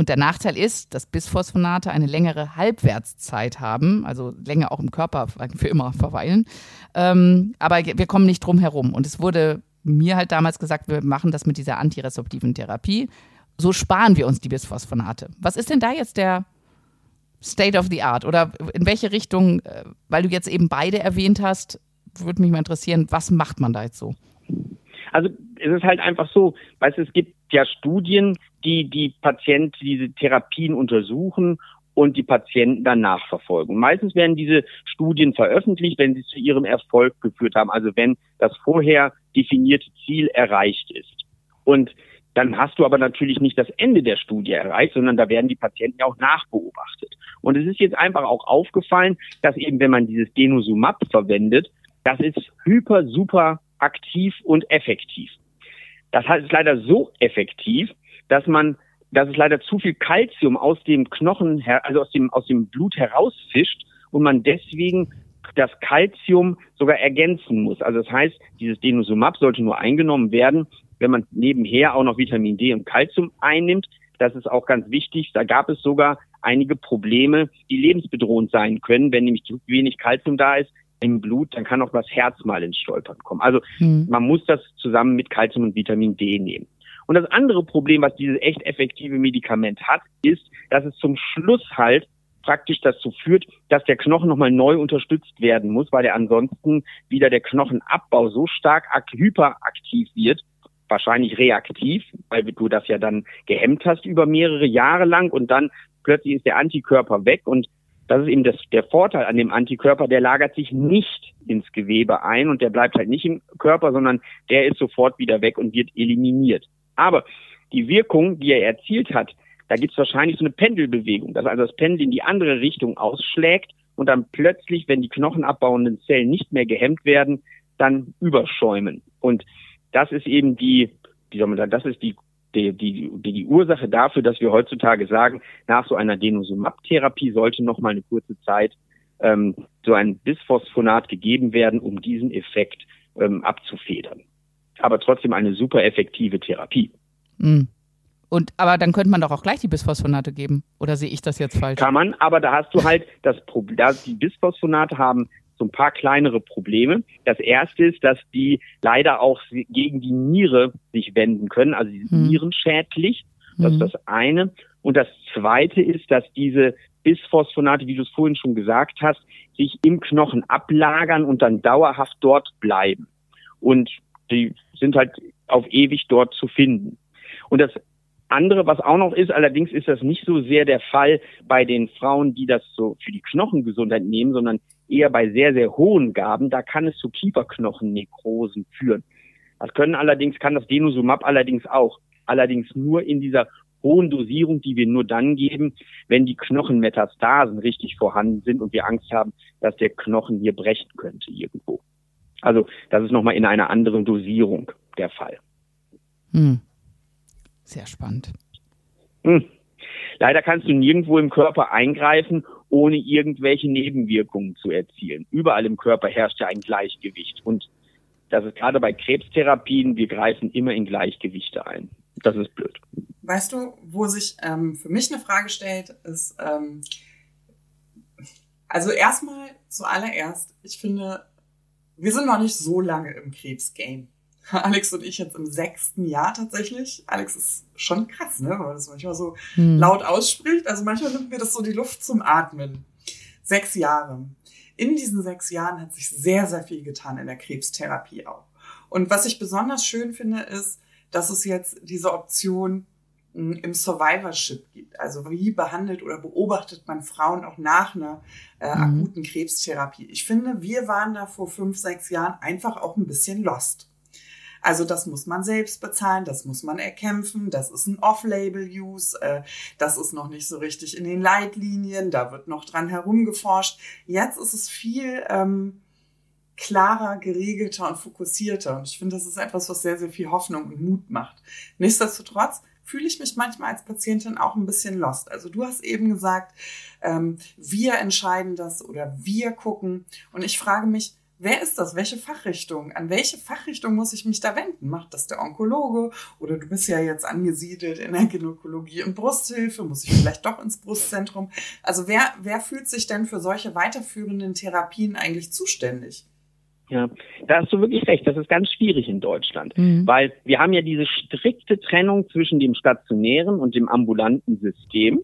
Und der Nachteil ist, dass Bisphosphonate eine längere Halbwertszeit haben, also länger auch im Körper für immer verweilen. Ähm, aber wir kommen nicht drum herum. Und es wurde mir halt damals gesagt, wir machen das mit dieser antiresorptiven Therapie. So sparen wir uns die Bisphosphonate. Was ist denn da jetzt der State of the Art? Oder in welche Richtung, äh, weil du jetzt eben beide erwähnt hast, würde mich mal interessieren, was macht man da jetzt so? Also es ist halt einfach so, weißt du, es gibt ja Studien, die die Patienten diese Therapien untersuchen und die Patienten dann nachverfolgen. Meistens werden diese Studien veröffentlicht, wenn sie zu ihrem Erfolg geführt haben, also wenn das vorher definierte Ziel erreicht ist. Und dann hast du aber natürlich nicht das Ende der Studie erreicht, sondern da werden die Patienten ja auch nachbeobachtet. Und es ist jetzt einfach auch aufgefallen, dass eben, wenn man dieses Denosumab verwendet, das ist hyper, super aktiv und effektiv. Das heißt, es ist leider so effektiv, dass man, dass es leider zu viel Kalzium aus dem Knochen, also aus dem, aus dem Blut herausfischt und man deswegen das Kalzium sogar ergänzen muss. Also das heißt, dieses Denosumab sollte nur eingenommen werden, wenn man nebenher auch noch Vitamin D und Kalzium einnimmt. Das ist auch ganz wichtig. Da gab es sogar einige Probleme, die lebensbedrohend sein können, wenn nämlich zu wenig Kalzium da ist im Blut, dann kann auch das Herz mal ins Stolpern kommen. Also hm. man muss das zusammen mit Kalzium und Vitamin D nehmen. Und das andere Problem, was dieses echt effektive Medikament hat, ist, dass es zum Schluss halt praktisch dazu führt, dass der Knochen nochmal neu unterstützt werden muss, weil er ansonsten wieder der Knochenabbau so stark hyperaktiv wird, wahrscheinlich reaktiv, weil du das ja dann gehemmt hast über mehrere Jahre lang und dann plötzlich ist der Antikörper weg und das ist eben das, der Vorteil an dem Antikörper, der lagert sich nicht ins Gewebe ein und der bleibt halt nicht im Körper, sondern der ist sofort wieder weg und wird eliminiert. Aber die Wirkung, die er erzielt hat, da gibt es wahrscheinlich so eine Pendelbewegung, dass also das Pendel in die andere Richtung ausschlägt und dann plötzlich, wenn die knochenabbauenden Zellen nicht mehr gehemmt werden, dann überschäumen. Und das ist eben die, wie soll man sagen, das ist die die, die, die Ursache dafür, dass wir heutzutage sagen, nach so einer Denosumab-Therapie sollte noch mal eine kurze Zeit ähm, so ein Bisphosphonat gegeben werden, um diesen Effekt ähm, abzufedern. Aber trotzdem eine super effektive Therapie. Mhm. Und aber dann könnte man doch auch gleich die Bisphosphonate geben. Oder sehe ich das jetzt falsch? Kann man, aber da hast du halt das Problem, die Bisphosphonate haben so ein paar kleinere Probleme. Das erste ist, dass die leider auch gegen die Niere sich wenden können, also die sind hm. nierenschädlich. Das hm. ist das eine. Und das zweite ist, dass diese Bisphosphonate, wie du es vorhin schon gesagt hast, sich im Knochen ablagern und dann dauerhaft dort bleiben. Und die sind halt auf ewig dort zu finden. Und das andere, was auch noch ist, allerdings ist das nicht so sehr der Fall bei den Frauen, die das so für die Knochengesundheit nehmen, sondern eher bei sehr, sehr hohen Gaben. Da kann es zu Kieferknochennekrosen führen. Das können allerdings, kann das Denosumab allerdings auch. Allerdings nur in dieser hohen Dosierung, die wir nur dann geben, wenn die Knochenmetastasen richtig vorhanden sind und wir Angst haben, dass der Knochen hier brechen könnte irgendwo. Also das ist nochmal in einer anderen Dosierung der Fall. Hm. Sehr spannend. Hm. Leider kannst du nirgendwo im Körper eingreifen, ohne irgendwelche Nebenwirkungen zu erzielen. Überall im Körper herrscht ja ein Gleichgewicht. Und das ist gerade bei Krebstherapien, wir greifen immer in Gleichgewichte ein. Das ist blöd. Weißt du, wo sich ähm, für mich eine Frage stellt, ist, ähm, also erstmal zuallererst, ich finde, wir sind noch nicht so lange im Krebsgame. Alex und ich jetzt im sechsten Jahr tatsächlich. Alex ist schon krass, ne? Weil man das manchmal so hm. laut ausspricht. Also manchmal nimmt mir das so die Luft zum Atmen. Sechs Jahre. In diesen sechs Jahren hat sich sehr, sehr viel getan in der Krebstherapie auch. Und was ich besonders schön finde, ist, dass es jetzt diese Option im Survivorship gibt. Also wie behandelt oder beobachtet man Frauen auch nach einer äh, mhm. akuten Krebstherapie. Ich finde, wir waren da vor fünf, sechs Jahren einfach auch ein bisschen lost. Also das muss man selbst bezahlen, das muss man erkämpfen, das ist ein Off-Label-Use, äh, das ist noch nicht so richtig in den Leitlinien, da wird noch dran herumgeforscht. Jetzt ist es viel ähm, klarer, geregelter und fokussierter. Und ich finde, das ist etwas, was sehr, sehr viel Hoffnung und Mut macht. Nichtsdestotrotz fühle ich mich manchmal als Patientin auch ein bisschen lost. Also du hast eben gesagt, ähm, wir entscheiden das oder wir gucken. Und ich frage mich, wer ist das? Welche Fachrichtung? An welche Fachrichtung muss ich mich da wenden? Macht das der Onkologe? Oder du bist ja jetzt angesiedelt in der Gynäkologie und Brusthilfe. Muss ich vielleicht doch ins Brustzentrum? Also wer, wer fühlt sich denn für solche weiterführenden Therapien eigentlich zuständig? Ja, da hast du wirklich recht. Das ist ganz schwierig in Deutschland, mhm. weil wir haben ja diese strikte Trennung zwischen dem stationären und dem ambulanten System.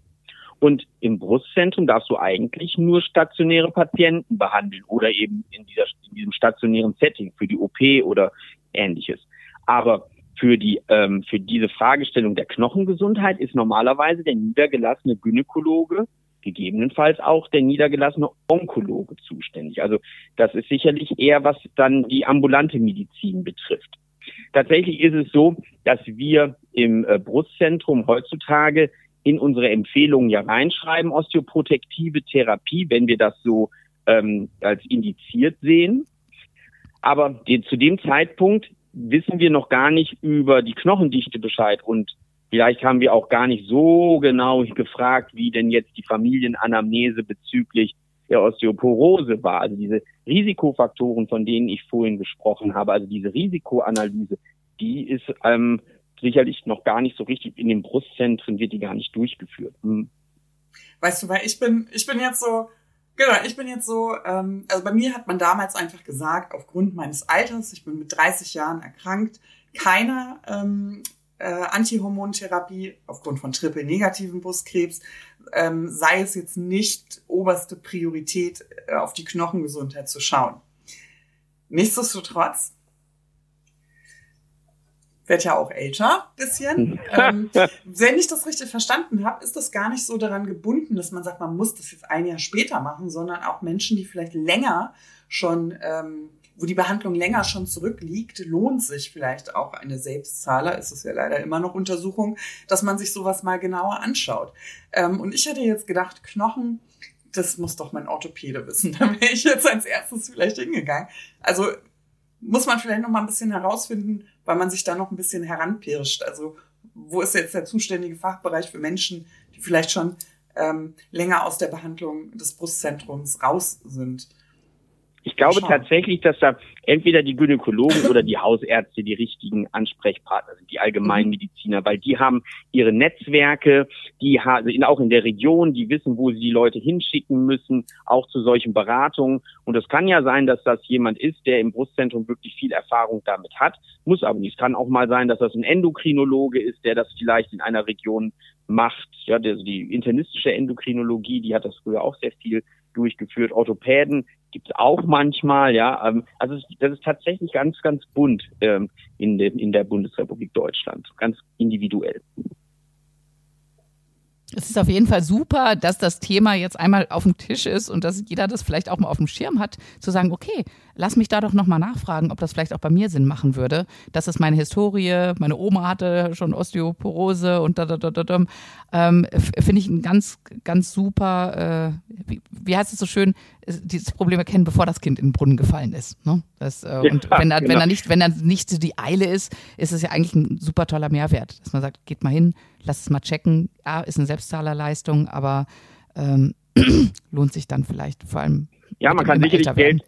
Und im Brustzentrum darfst du eigentlich nur stationäre Patienten behandeln oder eben in, dieser, in diesem stationären Setting für die OP oder ähnliches. Aber für die ähm, für diese Fragestellung der Knochengesundheit ist normalerweise der niedergelassene Gynäkologe gegebenenfalls auch der niedergelassene Onkologe zuständig. Also das ist sicherlich eher, was dann die ambulante Medizin betrifft. Tatsächlich ist es so, dass wir im äh, Brustzentrum heutzutage in unsere Empfehlungen ja reinschreiben, osteoprotektive Therapie, wenn wir das so ähm, als indiziert sehen. Aber die, zu dem Zeitpunkt wissen wir noch gar nicht über die Knochendichte Bescheid und Vielleicht haben wir auch gar nicht so genau gefragt, wie denn jetzt die Familienanamnese bezüglich der Osteoporose war. Also diese Risikofaktoren, von denen ich vorhin gesprochen habe, also diese Risikoanalyse, die ist ähm, sicherlich noch gar nicht so richtig in den Brustzentren wird die gar nicht durchgeführt. Hm. Weißt du, weil ich bin, ich bin jetzt so, genau, ich bin jetzt so, ähm, also bei mir hat man damals einfach gesagt, aufgrund meines Alters, ich bin mit 30 Jahren erkrankt, keiner ähm, äh, Antihormontherapie aufgrund von triple-negativen Brustkrebs ähm, sei es jetzt nicht oberste Priorität, äh, auf die Knochengesundheit zu schauen. Nichtsdestotrotz werde ja auch älter, bisschen. ähm, wenn ich das richtig verstanden habe, ist das gar nicht so daran gebunden, dass man sagt, man muss das jetzt ein Jahr später machen, sondern auch Menschen, die vielleicht länger schon ähm, wo die Behandlung länger schon zurückliegt, lohnt sich vielleicht auch eine Selbstzahler, ist es ja leider immer noch Untersuchung, dass man sich sowas mal genauer anschaut. Ähm, und ich hätte jetzt gedacht, Knochen, das muss doch mein Orthopäde wissen. Da wäre ich jetzt als erstes vielleicht hingegangen. Also muss man vielleicht noch mal ein bisschen herausfinden, weil man sich da noch ein bisschen heranpirscht. Also wo ist jetzt der zuständige Fachbereich für Menschen, die vielleicht schon ähm, länger aus der Behandlung des Brustzentrums raus sind? Ich glaube Schau. tatsächlich, dass da entweder die Gynäkologen oder die Hausärzte die richtigen Ansprechpartner sind, die Allgemeinmediziner, weil die haben ihre Netzwerke, die sind auch in der Region, die wissen, wo sie die Leute hinschicken müssen, auch zu solchen Beratungen. Und es kann ja sein, dass das jemand ist, der im Brustzentrum wirklich viel Erfahrung damit hat, muss aber nicht. Es kann auch mal sein, dass das ein Endokrinologe ist, der das vielleicht in einer Region macht. Ja, die internistische Endokrinologie, die hat das früher auch sehr viel durchgeführt. Orthopäden gibt es auch manchmal, ja. Ähm, also das ist tatsächlich ganz, ganz bunt ähm, in, de, in der Bundesrepublik Deutschland, ganz individuell. Es ist auf jeden Fall super, dass das Thema jetzt einmal auf dem Tisch ist und dass jeder das vielleicht auch mal auf dem Schirm hat, zu sagen, okay, lass mich da doch nochmal nachfragen, ob das vielleicht auch bei mir Sinn machen würde. Das ist meine Historie, meine Oma hatte schon Osteoporose und da, da, da, da, da. Ähm, Finde ich ein ganz, ganz super, äh, wie, wie heißt es so schön, dieses Problem erkennen, bevor das Kind in den Brunnen gefallen ist. Ne? Das, äh, ja, und wenn da, genau. wenn da nicht, wenn da nicht die Eile ist, ist es ja eigentlich ein super toller Mehrwert, dass man sagt, geht mal hin, lass es mal checken. Ja, ist eine Selbstzahlerleistung, aber ähm, lohnt sich dann vielleicht vor allem. Ja, man kann sicherlich Geld,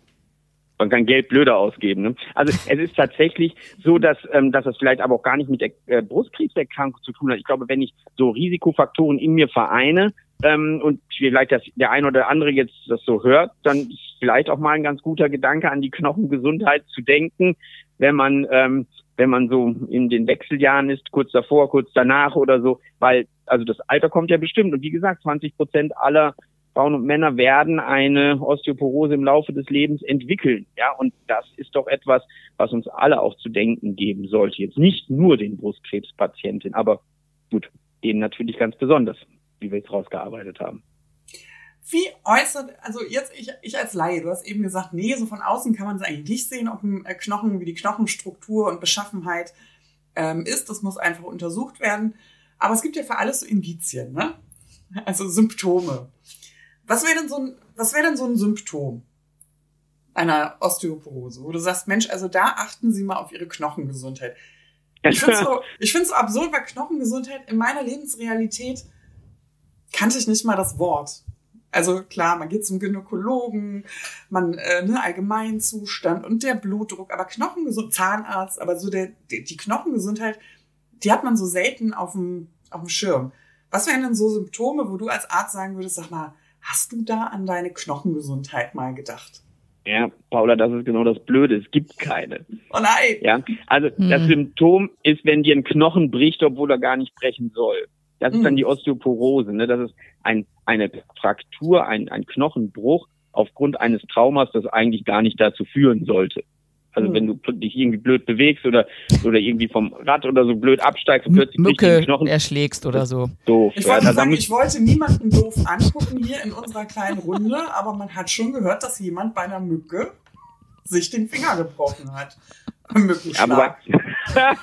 man kann Geld blöder ausgeben. Ne? Also es ist tatsächlich so, dass, ähm, dass das vielleicht aber auch gar nicht mit der äh, Brustkrebserkrankung zu tun hat. Ich glaube, wenn ich so Risikofaktoren in mir vereine, ähm, und vielleicht das, der ein oder andere jetzt das so hört, dann ist vielleicht auch mal ein ganz guter Gedanke an die Knochengesundheit zu denken, wenn man ähm, wenn man so in den Wechseljahren ist, kurz davor, kurz danach oder so, weil also das Alter kommt ja bestimmt und wie gesagt, 20 Prozent aller Frauen und Männer werden eine Osteoporose im Laufe des Lebens entwickeln. Ja, und das ist doch etwas, was uns alle auch zu denken geben sollte. Jetzt nicht nur den Brustkrebspatienten, aber gut, denen natürlich ganz besonders, wie wir jetzt rausgearbeitet haben. Wie äußert, also jetzt ich, ich als Laie, du hast eben gesagt, nee, so von außen kann man es eigentlich nicht sehen, ob ein äh, Knochen, wie die Knochenstruktur und Beschaffenheit ähm, ist. Das muss einfach untersucht werden. Aber es gibt ja für alles so Indizien, ne? Also Symptome. Was wäre denn so ein, was wäre denn so ein Symptom einer Osteoporose, wo du sagst, Mensch, also da achten Sie mal auf Ihre Knochengesundheit. Ich finde es so, ich find's so absurd, weil Knochengesundheit in meiner Lebensrealität kannte ich nicht mal das Wort. Also klar, man geht zum Gynäkologen, man äh, ne, Allgemeinzustand und der Blutdruck, aber Knochengesundheit, Zahnarzt, aber so der, die, die Knochengesundheit, die hat man so selten auf dem, auf dem Schirm. Was wären denn so Symptome, wo du als Arzt sagen würdest, sag mal, hast du da an deine Knochengesundheit mal gedacht? Ja, Paula, das ist genau das Blöde. Es gibt keine. Oh nein. Ja, also hm. das Symptom ist, wenn dir ein Knochen bricht, obwohl er gar nicht brechen soll. Das ist dann hm. die Osteoporose. Ne? Das ist ein, eine Fraktur, ein, ein Knochenbruch aufgrund eines Traumas, das eigentlich gar nicht dazu führen sollte. Also mhm. wenn du dich irgendwie blöd bewegst oder oder irgendwie vom Rad oder so blöd absteigst und plötzlich Mücke Knochen erschlägst oder so. Doof. Ich wollte, ja, sagen, ich wollte niemanden doof angucken hier in unserer kleinen Runde, aber man hat schon gehört, dass jemand bei einer Mücke sich den Finger gebrochen hat. Mückenschlag.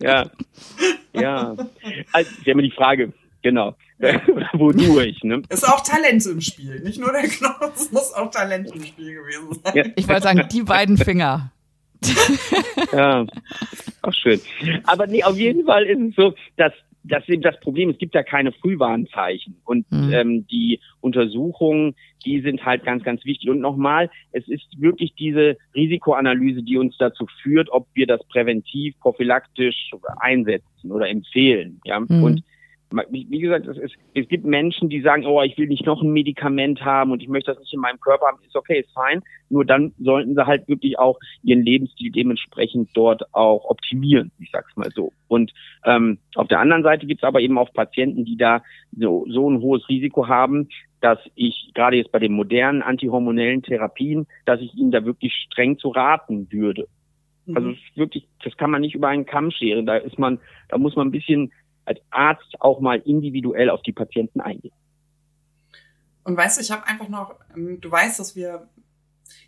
ja, ja. Also, ich habe mir die Frage, genau. Wodurch, ne? Ist auch Talent im Spiel. Nicht nur der Knochen, es muss auch Talent im Spiel gewesen sein. Ja. Ich wollte sagen, die beiden Finger. ja, auch schön. Aber nee, auf jeden Fall ist es so, dass das ist eben das Problem, es gibt ja keine Frühwarnzeichen. Und mhm. ähm, die Untersuchungen, die sind halt ganz, ganz wichtig. Und nochmal, es ist wirklich diese Risikoanalyse, die uns dazu führt, ob wir das präventiv, prophylaktisch einsetzen oder empfehlen. Ja? Mhm. Und wie gesagt, es, ist, es gibt Menschen, die sagen, oh, ich will nicht noch ein Medikament haben und ich möchte das nicht in meinem Körper haben. Ist okay, ist fein. Nur dann sollten sie halt wirklich auch ihren Lebensstil dementsprechend dort auch optimieren, ich sag's mal so. Und ähm, auf der anderen Seite gibt es aber eben auch Patienten, die da so, so ein hohes Risiko haben, dass ich gerade jetzt bei den modernen antihormonellen Therapien, dass ich ihnen da wirklich streng zu raten würde. Also mhm. wirklich, das kann man nicht über einen Kamm scheren. Da ist man, da muss man ein bisschen als Arzt auch mal individuell auf die Patienten eingehen. Und weißt du, ich habe einfach noch, ähm, du weißt, dass wir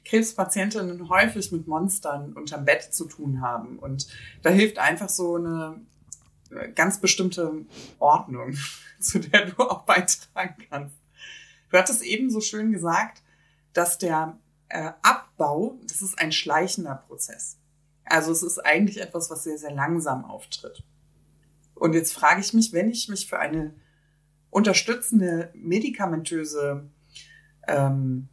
Krebspatientinnen häufig mit Monstern unterm Bett zu tun haben. Und da hilft einfach so eine äh, ganz bestimmte Ordnung, zu der du auch beitragen kannst. Du hattest eben so schön gesagt, dass der äh, Abbau, das ist ein schleichender Prozess. Also es ist eigentlich etwas, was sehr, sehr langsam auftritt. Und jetzt frage ich mich, wenn ich mich für eine unterstützende medikamentöse ähm,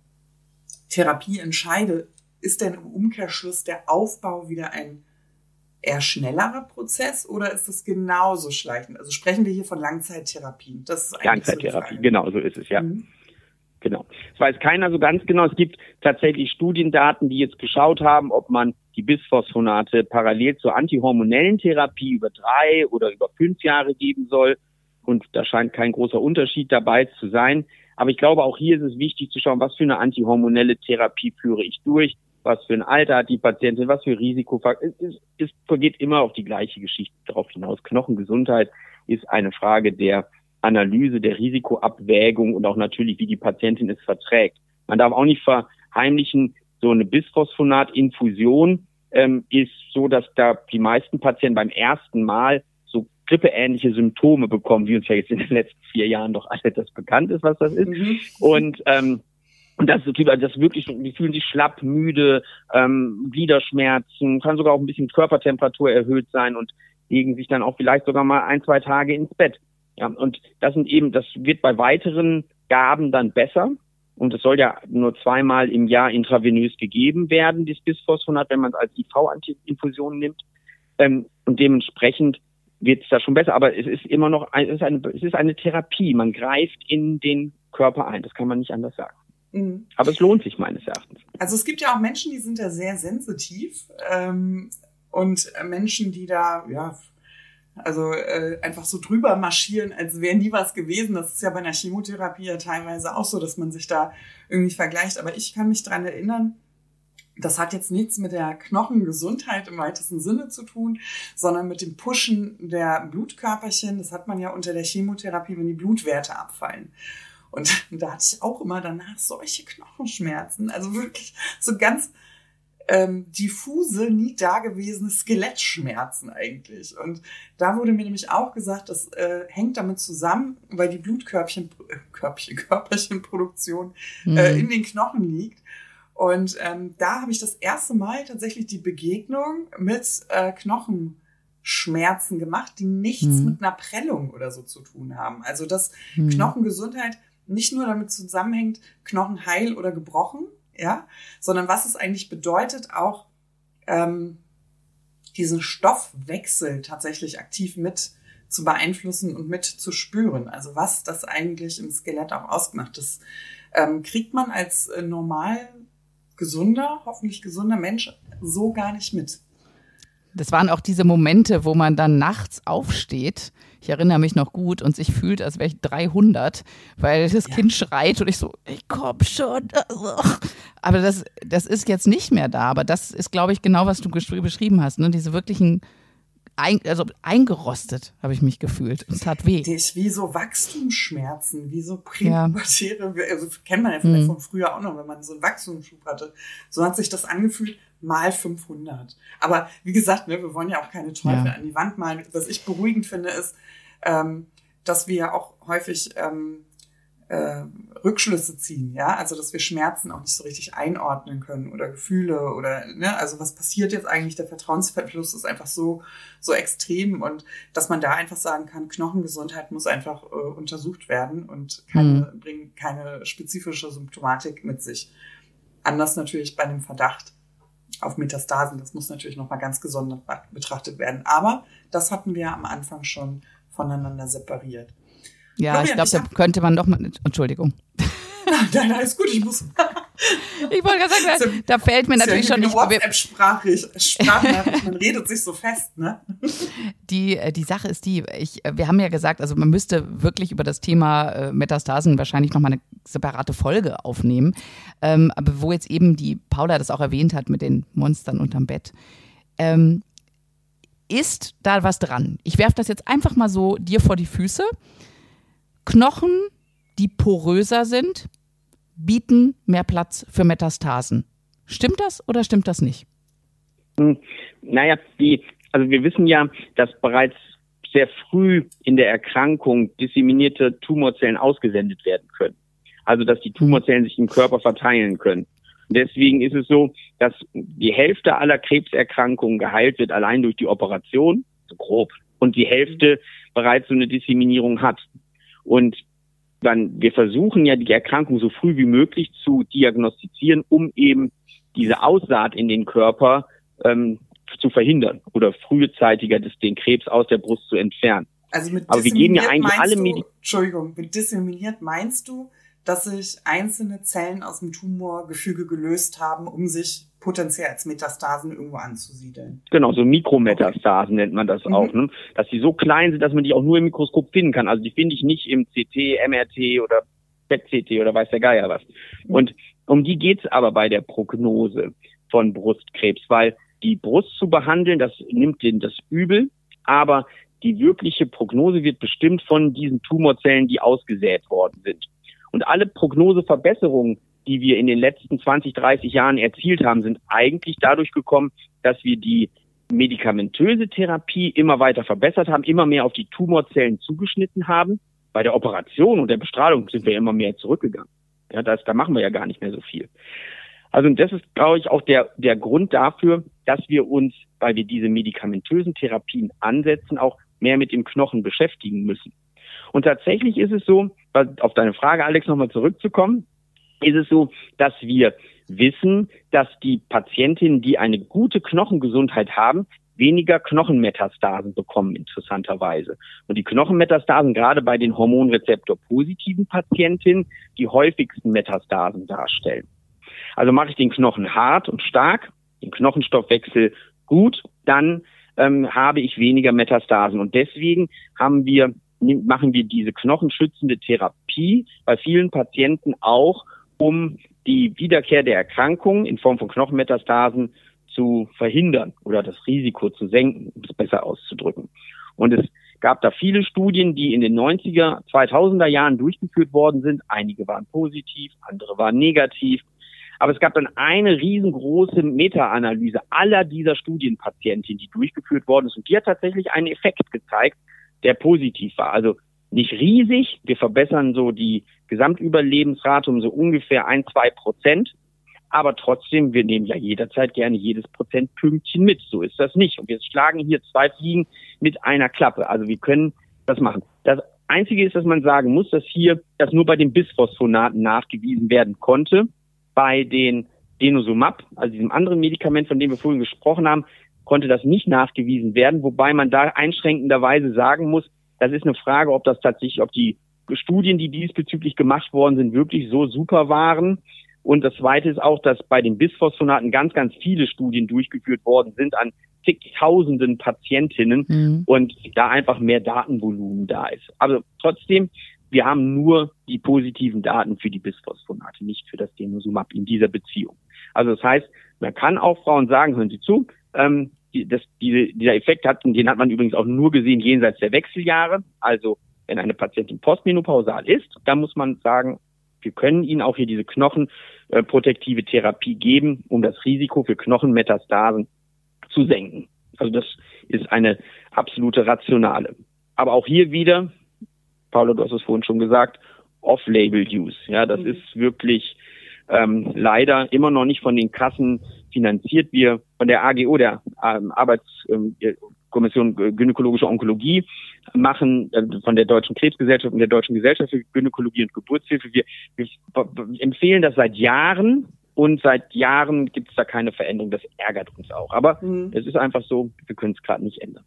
Therapie entscheide, ist denn im Umkehrschluss der Aufbau wieder ein eher schnellerer Prozess oder ist es genauso schleichend? Also sprechen wir hier von Langzeittherapien. Das ist Langzeittherapie, so genau so ist es, ja. Mhm. Genau. Es weiß keiner so ganz genau. Es gibt tatsächlich Studiendaten, die jetzt geschaut haben, ob man die Bisphosphonate parallel zur antihormonellen Therapie über drei oder über fünf Jahre geben soll. Und da scheint kein großer Unterschied dabei zu sein. Aber ich glaube, auch hier ist es wichtig zu schauen, was für eine antihormonelle Therapie führe ich durch, was für ein Alter hat die Patientin, was für Risikofaktoren. Es, es, es geht immer auf die gleiche Geschichte darauf hinaus. Knochengesundheit ist eine Frage der Analyse, der Risikoabwägung und auch natürlich, wie die Patientin es verträgt. Man darf auch nicht verheimlichen, so eine Bisphosphonatinfusion ähm, ist so, dass da die meisten Patienten beim ersten Mal so grippeähnliche Symptome bekommen, wie uns ja jetzt in den letzten vier Jahren doch alle das bekannt ist, was das ist. Mhm. Und ähm, und das ist also das wirklich, die fühlen sich schlapp, müde, ähm, Gliederschmerzen, kann sogar auch ein bisschen Körpertemperatur erhöht sein und legen sich dann auch vielleicht sogar mal ein, zwei Tage ins Bett. Ja, und das sind eben, das wird bei weiteren Gaben dann besser. Und es soll ja nur zweimal im Jahr intravenös gegeben werden, das Bisphosphonat, wenn man es als IV-Infusion nimmt. Ähm, und dementsprechend wird es da schon besser. Aber es ist immer noch, es ist, eine, es ist eine Therapie. Man greift in den Körper ein. Das kann man nicht anders sagen. Mhm. Aber es lohnt sich meines Erachtens. Also es gibt ja auch Menschen, die sind da sehr sensitiv ähm, und Menschen, die da ja also äh, einfach so drüber marschieren, als wäre nie was gewesen. Das ist ja bei einer Chemotherapie ja teilweise auch so, dass man sich da irgendwie vergleicht. Aber ich kann mich dran erinnern, das hat jetzt nichts mit der Knochengesundheit im weitesten Sinne zu tun, sondern mit dem Pushen der Blutkörperchen. Das hat man ja unter der Chemotherapie, wenn die Blutwerte abfallen. Und da hatte ich auch immer danach solche Knochenschmerzen. Also wirklich so ganz ähm, diffuse, nie dagewesene Skelettschmerzen eigentlich. Und da wurde mir nämlich auch gesagt, das äh, hängt damit zusammen, weil die Blutkörbchen, äh, Körbchen, Körperchenproduktion äh, mhm. in den Knochen liegt. Und ähm, da habe ich das erste Mal tatsächlich die Begegnung mit äh, Knochenschmerzen gemacht, die nichts mhm. mit einer Prellung oder so zu tun haben. Also dass mhm. Knochengesundheit nicht nur damit zusammenhängt, Knochen heil oder gebrochen, ja, sondern was es eigentlich bedeutet, auch ähm, diesen Stoffwechsel tatsächlich aktiv mit zu beeinflussen und mit zu spüren. Also was das eigentlich im Skelett auch ausmacht, das ähm, kriegt man als äh, normal gesunder, hoffentlich gesunder Mensch so gar nicht mit. Das waren auch diese Momente, wo man dann nachts aufsteht. Ich erinnere mich noch gut und sich fühlt, als wäre ich 300, weil das ja. Kind schreit und ich so, ich komm schon. Aber das, das ist jetzt nicht mehr da. Aber das ist, glaube ich, genau, was du beschrieben hast. Ne? Diese wirklichen ein, also eingerostet habe ich mich gefühlt. Es hat weh. Das ist wie so Wachstumsschmerzen, wie so präpubertäre, ja. also kennt man ja vielleicht mhm. von früher auch noch, wenn man so einen Wachstumsschub hatte. So hat sich das angefühlt, mal 500. Aber wie gesagt, ne, wir wollen ja auch keine Teufel ja. an die Wand malen. Was ich beruhigend finde, ist, ähm, dass wir auch häufig ähm, äh, Rückschlüsse ziehen, ja, also dass wir Schmerzen auch nicht so richtig einordnen können oder Gefühle oder ne, also was passiert jetzt eigentlich? Der Vertrauensverlust ist einfach so so extrem und dass man da einfach sagen kann, Knochengesundheit muss einfach äh, untersucht werden und keine mhm. bringt keine spezifische Symptomatik mit sich. Anders natürlich bei einem Verdacht auf Metastasen, das muss natürlich noch mal ganz gesondert betrachtet werden. Aber das hatten wir am Anfang schon voneinander separiert. Ja, Florian, ich glaube, da könnte man doch mal. Entschuldigung. Nein, alles gut, ich muss. ich wollte gerade sagen, da, da fällt mir natürlich ja schon nicht. WhatsApp-Sprachlich, Sprachnachricht, man redet sich so fest, ne? Die, äh, die Sache ist die, ich, äh, wir haben ja gesagt, also man müsste wirklich über das Thema äh, Metastasen wahrscheinlich nochmal eine separate Folge aufnehmen. Ähm, aber wo jetzt eben die Paula das auch erwähnt hat mit den Monstern unterm Bett. Ähm, ist da was dran? Ich werfe das jetzt einfach mal so dir vor die Füße. Knochen, die poröser sind, bieten mehr Platz für Metastasen. Stimmt das oder stimmt das nicht? Hm, naja, die, also wir wissen ja, dass bereits sehr früh in der Erkrankung disseminierte Tumorzellen ausgesendet werden können. Also dass die Tumorzellen sich im Körper verteilen können. deswegen ist es so, dass die Hälfte aller Krebserkrankungen geheilt wird allein durch die Operation, so grob, und die Hälfte bereits so eine Disseminierung hat. Und dann, wir versuchen ja die Erkrankung so früh wie möglich zu diagnostizieren, um eben diese Aussaat in den Körper ähm, zu verhindern oder frühzeitiger den Krebs aus der Brust zu entfernen. Also mit Aber wir geben ja eigentlich alle Medi Entschuldigung, mit disseminiert meinst du, dass sich einzelne Zellen aus dem Tumorgefüge gelöst haben, um sich potenziell als Metastasen irgendwo anzusiedeln. Genau, so Mikrometastasen nennt man das mhm. auch, ne? dass die so klein sind, dass man die auch nur im Mikroskop finden kann. Also die finde ich nicht im CT, MRT oder PET-CT oder weiß der Geier was. Mhm. Und um die geht's aber bei der Prognose von Brustkrebs, weil die Brust zu behandeln, das nimmt den das Übel, aber die wirkliche Prognose wird bestimmt von diesen Tumorzellen, die ausgesät worden sind. Und alle Prognoseverbesserungen, die wir in den letzten 20, 30 Jahren erzielt haben, sind eigentlich dadurch gekommen, dass wir die medikamentöse Therapie immer weiter verbessert haben, immer mehr auf die Tumorzellen zugeschnitten haben. Bei der Operation und der Bestrahlung sind wir immer mehr zurückgegangen. Ja, das, da machen wir ja gar nicht mehr so viel. Also das ist, glaube ich, auch der, der Grund dafür, dass wir uns, weil wir diese medikamentösen Therapien ansetzen, auch mehr mit dem Knochen beschäftigen müssen. Und tatsächlich ist es so, auf deine Frage, Alex, nochmal zurückzukommen, ist es so, dass wir wissen, dass die Patientinnen, die eine gute Knochengesundheit haben, weniger Knochenmetastasen bekommen, interessanterweise. Und die Knochenmetastasen, gerade bei den Hormonrezeptor-positiven Patientinnen, die häufigsten Metastasen darstellen. Also mache ich den Knochen hart und stark, den Knochenstoffwechsel gut, dann ähm, habe ich weniger Metastasen. Und deswegen haben wir, machen wir diese knochenschützende Therapie bei vielen Patienten auch um die Wiederkehr der Erkrankung in Form von Knochenmetastasen zu verhindern oder das Risiko zu senken, um es besser auszudrücken. Und es gab da viele Studien, die in den 90er, 2000er Jahren durchgeführt worden sind. Einige waren positiv, andere waren negativ. Aber es gab dann eine riesengroße Meta-Analyse aller dieser Studienpatientinnen, die durchgeführt worden ist. Und die hat tatsächlich einen Effekt gezeigt, der positiv war. Also nicht riesig. Wir verbessern so die Gesamtüberlebensrate um so ungefähr ein, zwei Prozent. Aber trotzdem, wir nehmen ja jederzeit gerne jedes Prozentpünktchen mit. So ist das nicht. Und wir schlagen hier zwei Fliegen mit einer Klappe. Also wir können das machen. Das Einzige ist, dass man sagen muss, dass hier das nur bei den Bisphosphonaten nachgewiesen werden konnte. Bei den Denosumab, also diesem anderen Medikament, von dem wir vorhin gesprochen haben, konnte das nicht nachgewiesen werden, wobei man da einschränkenderweise sagen muss, das ist eine Frage, ob das tatsächlich, ob die Studien, die diesbezüglich gemacht worden sind, wirklich so super waren. Und das Zweite ist auch, dass bei den Bisphosphonaten ganz, ganz viele Studien durchgeführt worden sind an zigtausenden Patientinnen mhm. und da einfach mehr Datenvolumen da ist. Aber trotzdem, wir haben nur die positiven Daten für die Bisphosphonate, nicht für das Denosumab in dieser Beziehung. Also das heißt, man kann auch Frauen sagen, hören Sie zu, ähm, das, diese, dieser Effekt hat, den hat man übrigens auch nur gesehen jenseits der Wechseljahre. Also wenn eine Patientin postmenopausal ist, dann muss man sagen, wir können ihnen auch hier diese knochenprotektive Therapie geben, um das Risiko für Knochenmetastasen zu senken. Also das ist eine absolute rationale. Aber auch hier wieder, Paolo, du hast es vorhin schon gesagt, Off-Label-Use. Ja, das mhm. ist wirklich ähm, leider immer noch nicht von den Kassen finanziert. Wir von der AGO, der ähm, Arbeitskommission ähm, Gynäkologische Onkologie, machen äh, von der Deutschen Krebsgesellschaft und der Deutschen Gesellschaft für Gynäkologie und Geburtshilfe. Wir, wir empfehlen das seit Jahren und seit Jahren gibt es da keine Veränderung. Das ärgert uns auch. Aber mhm. es ist einfach so, wir können es gerade nicht ändern.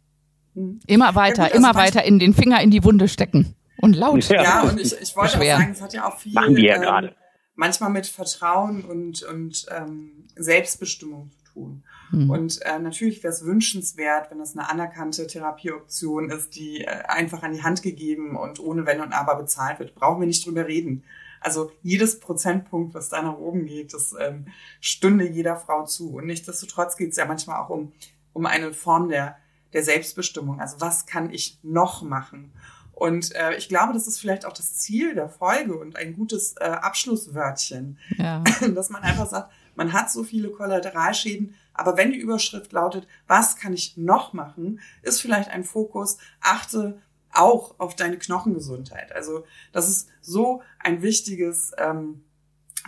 Mhm. Immer weiter, ja, gut, immer weiter in den Finger in die Wunde stecken. Und laut. Ja, ja und ich, ich wollte auch sagen, es hat ja auch viel. Machen wir ja ähm, gerade manchmal mit Vertrauen und, und ähm, Selbstbestimmung zu tun. Mhm. Und äh, natürlich wäre es wünschenswert, wenn das eine anerkannte Therapieoption ist, die äh, einfach an die Hand gegeben und ohne Wenn und Aber bezahlt wird. Brauchen wir nicht drüber reden. Also jedes Prozentpunkt, was da nach oben geht, das ähm, stünde jeder Frau zu. Und nichtsdestotrotz geht es ja manchmal auch um, um eine Form der, der Selbstbestimmung. Also was kann ich noch machen? Und äh, ich glaube, das ist vielleicht auch das Ziel der Folge und ein gutes äh, Abschlusswörtchen, ja. dass man einfach sagt, man hat so viele Kollateralschäden, aber wenn die Überschrift lautet, was kann ich noch machen, ist vielleicht ein Fokus, achte auch auf deine Knochengesundheit. Also das ist so ein wichtiges, ähm,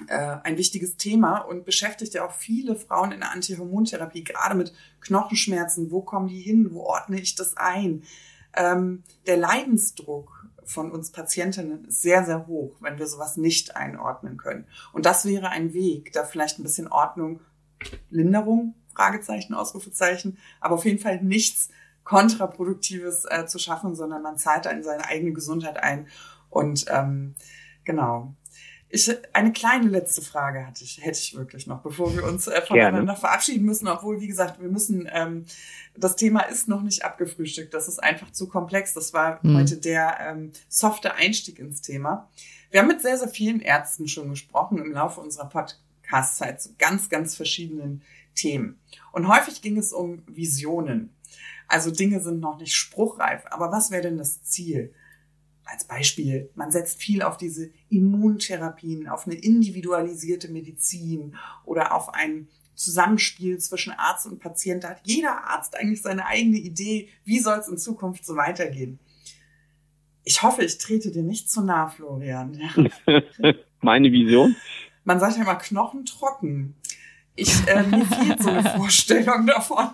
äh, ein wichtiges Thema und beschäftigt ja auch viele Frauen in der Antihormontherapie, gerade mit Knochenschmerzen. Wo kommen die hin? Wo ordne ich das ein? ähm, der Leidensdruck von uns Patientinnen ist sehr, sehr hoch, wenn wir sowas nicht einordnen können. Und das wäre ein Weg, da vielleicht ein bisschen Ordnung, Linderung, Fragezeichen, Ausrufezeichen, aber auf jeden Fall nichts Kontraproduktives äh, zu schaffen, sondern man zahlt da in seine eigene Gesundheit ein. Und ähm, genau. Ich, eine kleine letzte Frage hatte ich, hätte ich wirklich noch, bevor wir uns äh, voneinander verabschieden müssen. Obwohl, wie gesagt, wir müssen, ähm, das Thema ist noch nicht abgefrühstückt. Das ist einfach zu komplex. Das war mhm. heute der ähm, softe Einstieg ins Thema. Wir haben mit sehr, sehr vielen Ärzten schon gesprochen im Laufe unserer Podcast-Zeit zu ganz, ganz verschiedenen Themen. Und häufig ging es um Visionen. Also Dinge sind noch nicht spruchreif. Aber was wäre denn das Ziel? als Beispiel, man setzt viel auf diese Immuntherapien, auf eine individualisierte Medizin oder auf ein Zusammenspiel zwischen Arzt und Patient. Da hat jeder Arzt eigentlich seine eigene Idee, wie soll es in Zukunft so weitergehen. Ich hoffe, ich trete dir nicht zu nah, Florian. Meine Vision? Man sagt ja immer Knochen trocken. Ich, äh, mir fehlt so eine Vorstellung davon.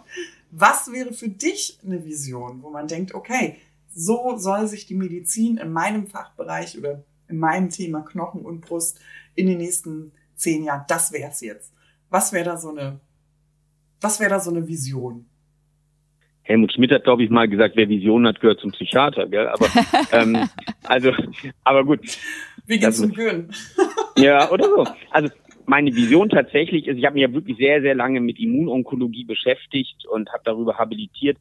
Was wäre für dich eine Vision, wo man denkt, okay, so soll sich die Medizin in meinem Fachbereich oder in meinem Thema Knochen und Brust in den nächsten zehn Jahren, das wäre es jetzt. Was wäre da so eine, was wäre da so eine Vision? Helmut Schmidt hat, glaube ich, mal gesagt, wer Vision hat, gehört zum Psychiater, gell? Aber ähm, also, aber gut. Wie geht's zum Gön? Ja, oder so. Also meine Vision tatsächlich ist, ich habe mich ja wirklich sehr, sehr lange mit Immunonkologie beschäftigt und habe darüber habilitiert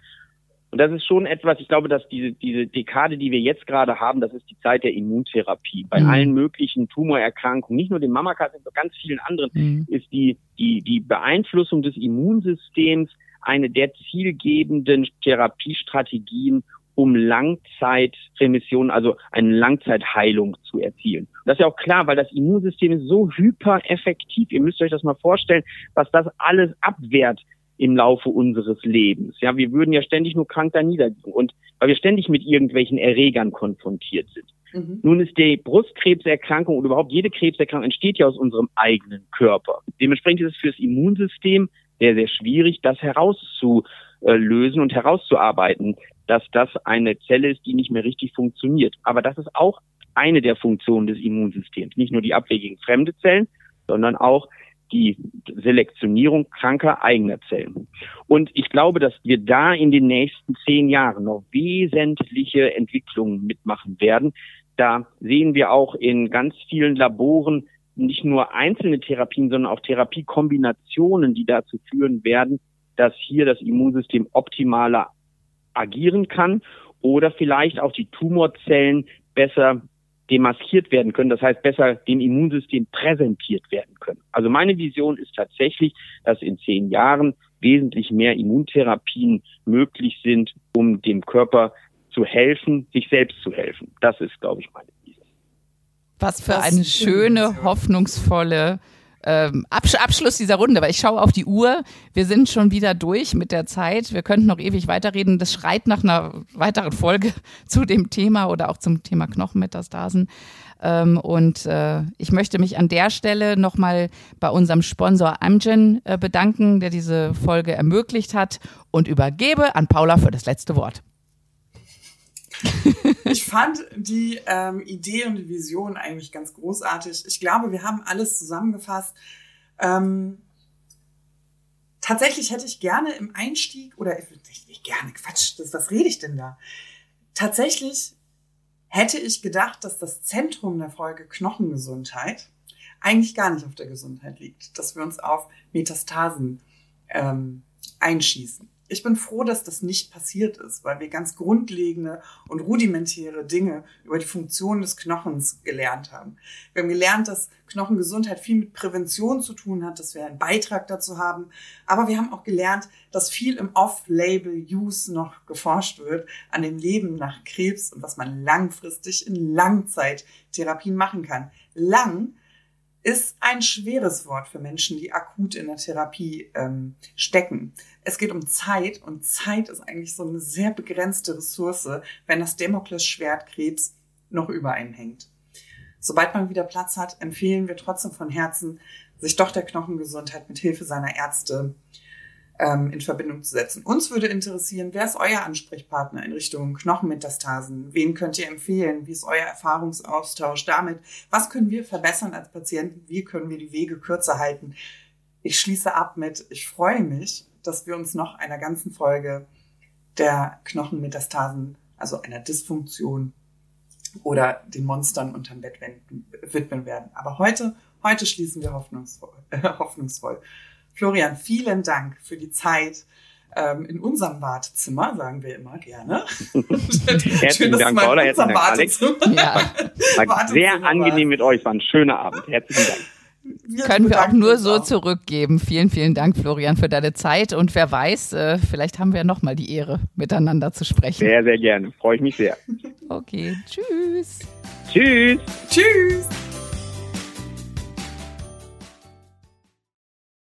Und das ist schon etwas, ich glaube, dass diese, diese Dekade, die wir jetzt gerade haben, das ist die Zeit der Immuntherapie. Bei mhm. allen möglichen Tumorerkrankungen, nicht nur dem Mammakancer, sondern ganz vielen anderen, mhm. ist die, die, die Beeinflussung des Immunsystems eine der zielgebenden Therapiestrategien, um Langzeitremission, also eine Langzeitheilung zu erzielen. Das ist ja auch klar, weil das Immunsystem ist so hypereffektiv. Ihr müsst euch das mal vorstellen, was das alles abwehrt im Laufe unseres Lebens. Ja, wir würden ja ständig nur krank da niederliegen und weil wir ständig mit irgendwelchen Erregern konfrontiert sind. Mhm. Nun ist die Brustkrebserkrankung oder überhaupt jede Krebserkrankung entsteht ja aus unserem eigenen Körper. Dementsprechend ist es für das Immunsystem sehr, sehr schwierig, das herauszulösen und herauszuarbeiten, dass das eine Zelle ist, die nicht mehr richtig funktioniert. Aber das ist auch eine der Funktionen des Immunsystems. Nicht nur die Abwehr gegen fremde Zellen, sondern auch die Selektionierung kranker eigener Zellen. Und ich glaube, dass wir da in den nächsten zehn Jahren noch wesentliche Entwicklungen mitmachen werden. Da sehen wir auch in ganz vielen Laboren nicht nur einzelne Therapien, sondern auch Therapiekombinationen, die dazu führen werden, dass hier das Immunsystem optimaler agieren kann oder vielleicht auch die Tumorzellen besser demaskiert werden können, das heißt besser dem Immunsystem präsentiert werden können. Also meine Vision ist tatsächlich, dass in zehn Jahren wesentlich mehr Immuntherapien möglich sind, um dem Körper zu helfen, sich selbst zu helfen. Das ist, glaube ich, meine Vision. Was für eine schöne, hoffnungsvolle ähm, Absch Abschluss dieser Runde, weil ich schaue auf die Uhr. Wir sind schon wieder durch mit der Zeit. Wir könnten noch ewig weiterreden. Das schreit nach einer weiteren Folge zu dem Thema oder auch zum Thema Knochenmetastasen. Ähm, und äh, ich möchte mich an der Stelle nochmal bei unserem Sponsor Amgen äh, bedanken, der diese Folge ermöglicht hat und übergebe an Paula für das letzte Wort. Ich fand die ähm, Idee und die Vision eigentlich ganz großartig. Ich glaube, wir haben alles zusammengefasst. Ähm, tatsächlich hätte ich gerne im Einstieg, oder ich, gerne, Quatsch, das, was rede ich denn da? Tatsächlich hätte ich gedacht, dass das Zentrum der Folge Knochengesundheit eigentlich gar nicht auf der Gesundheit liegt, dass wir uns auf Metastasen ähm, einschießen. Ich bin froh, dass das nicht passiert ist, weil wir ganz grundlegende und rudimentäre Dinge über die Funktion des Knochens gelernt haben. Wir haben gelernt, dass Knochengesundheit viel mit Prävention zu tun hat, dass wir einen Beitrag dazu haben. Aber wir haben auch gelernt, dass viel im Off-Label-Use noch geforscht wird an dem Leben nach Krebs und was man langfristig in Langzeittherapien machen kann. Lang ist ein schweres Wort für Menschen, die akut in der Therapie ähm, stecken. Es geht um Zeit und Zeit ist eigentlich so eine sehr begrenzte Ressource, wenn das Damoklesschwert Krebs noch über einen hängt. Sobald man wieder Platz hat, empfehlen wir trotzdem von Herzen, sich doch der Knochengesundheit mit Hilfe seiner Ärzte ähm, in Verbindung zu setzen. Uns würde interessieren, wer ist euer Ansprechpartner in Richtung Knochenmetastasen? Wen könnt ihr empfehlen? Wie ist euer Erfahrungsaustausch damit? Was können wir verbessern als Patienten? Wie können wir die Wege kürzer halten? Ich schließe ab mit, ich freue mich, dass wir uns noch einer ganzen Folge der Knochenmetastasen, also einer Dysfunktion oder den Monstern unterm Bett widmen werden. Aber heute, heute schließen wir hoffnungsvoll. Hoffnungsvoll. Florian, vielen Dank für die Zeit ähm, in unserem Wartezimmer, sagen wir immer gerne. herzlichen Dank, Paula, herzlichen Dank, Alex. Ja. War sehr angenehm mit euch, war ein schöner Abend. Herzlichen Dank. Wir Können wir auch nur so auch. zurückgeben. Vielen, vielen Dank, Florian, für deine Zeit. Und wer weiß, äh, vielleicht haben wir ja nochmal die Ehre, miteinander zu sprechen. Sehr, sehr gerne. Freue ich mich sehr. Okay, tschüss. Tschüss. Tschüss.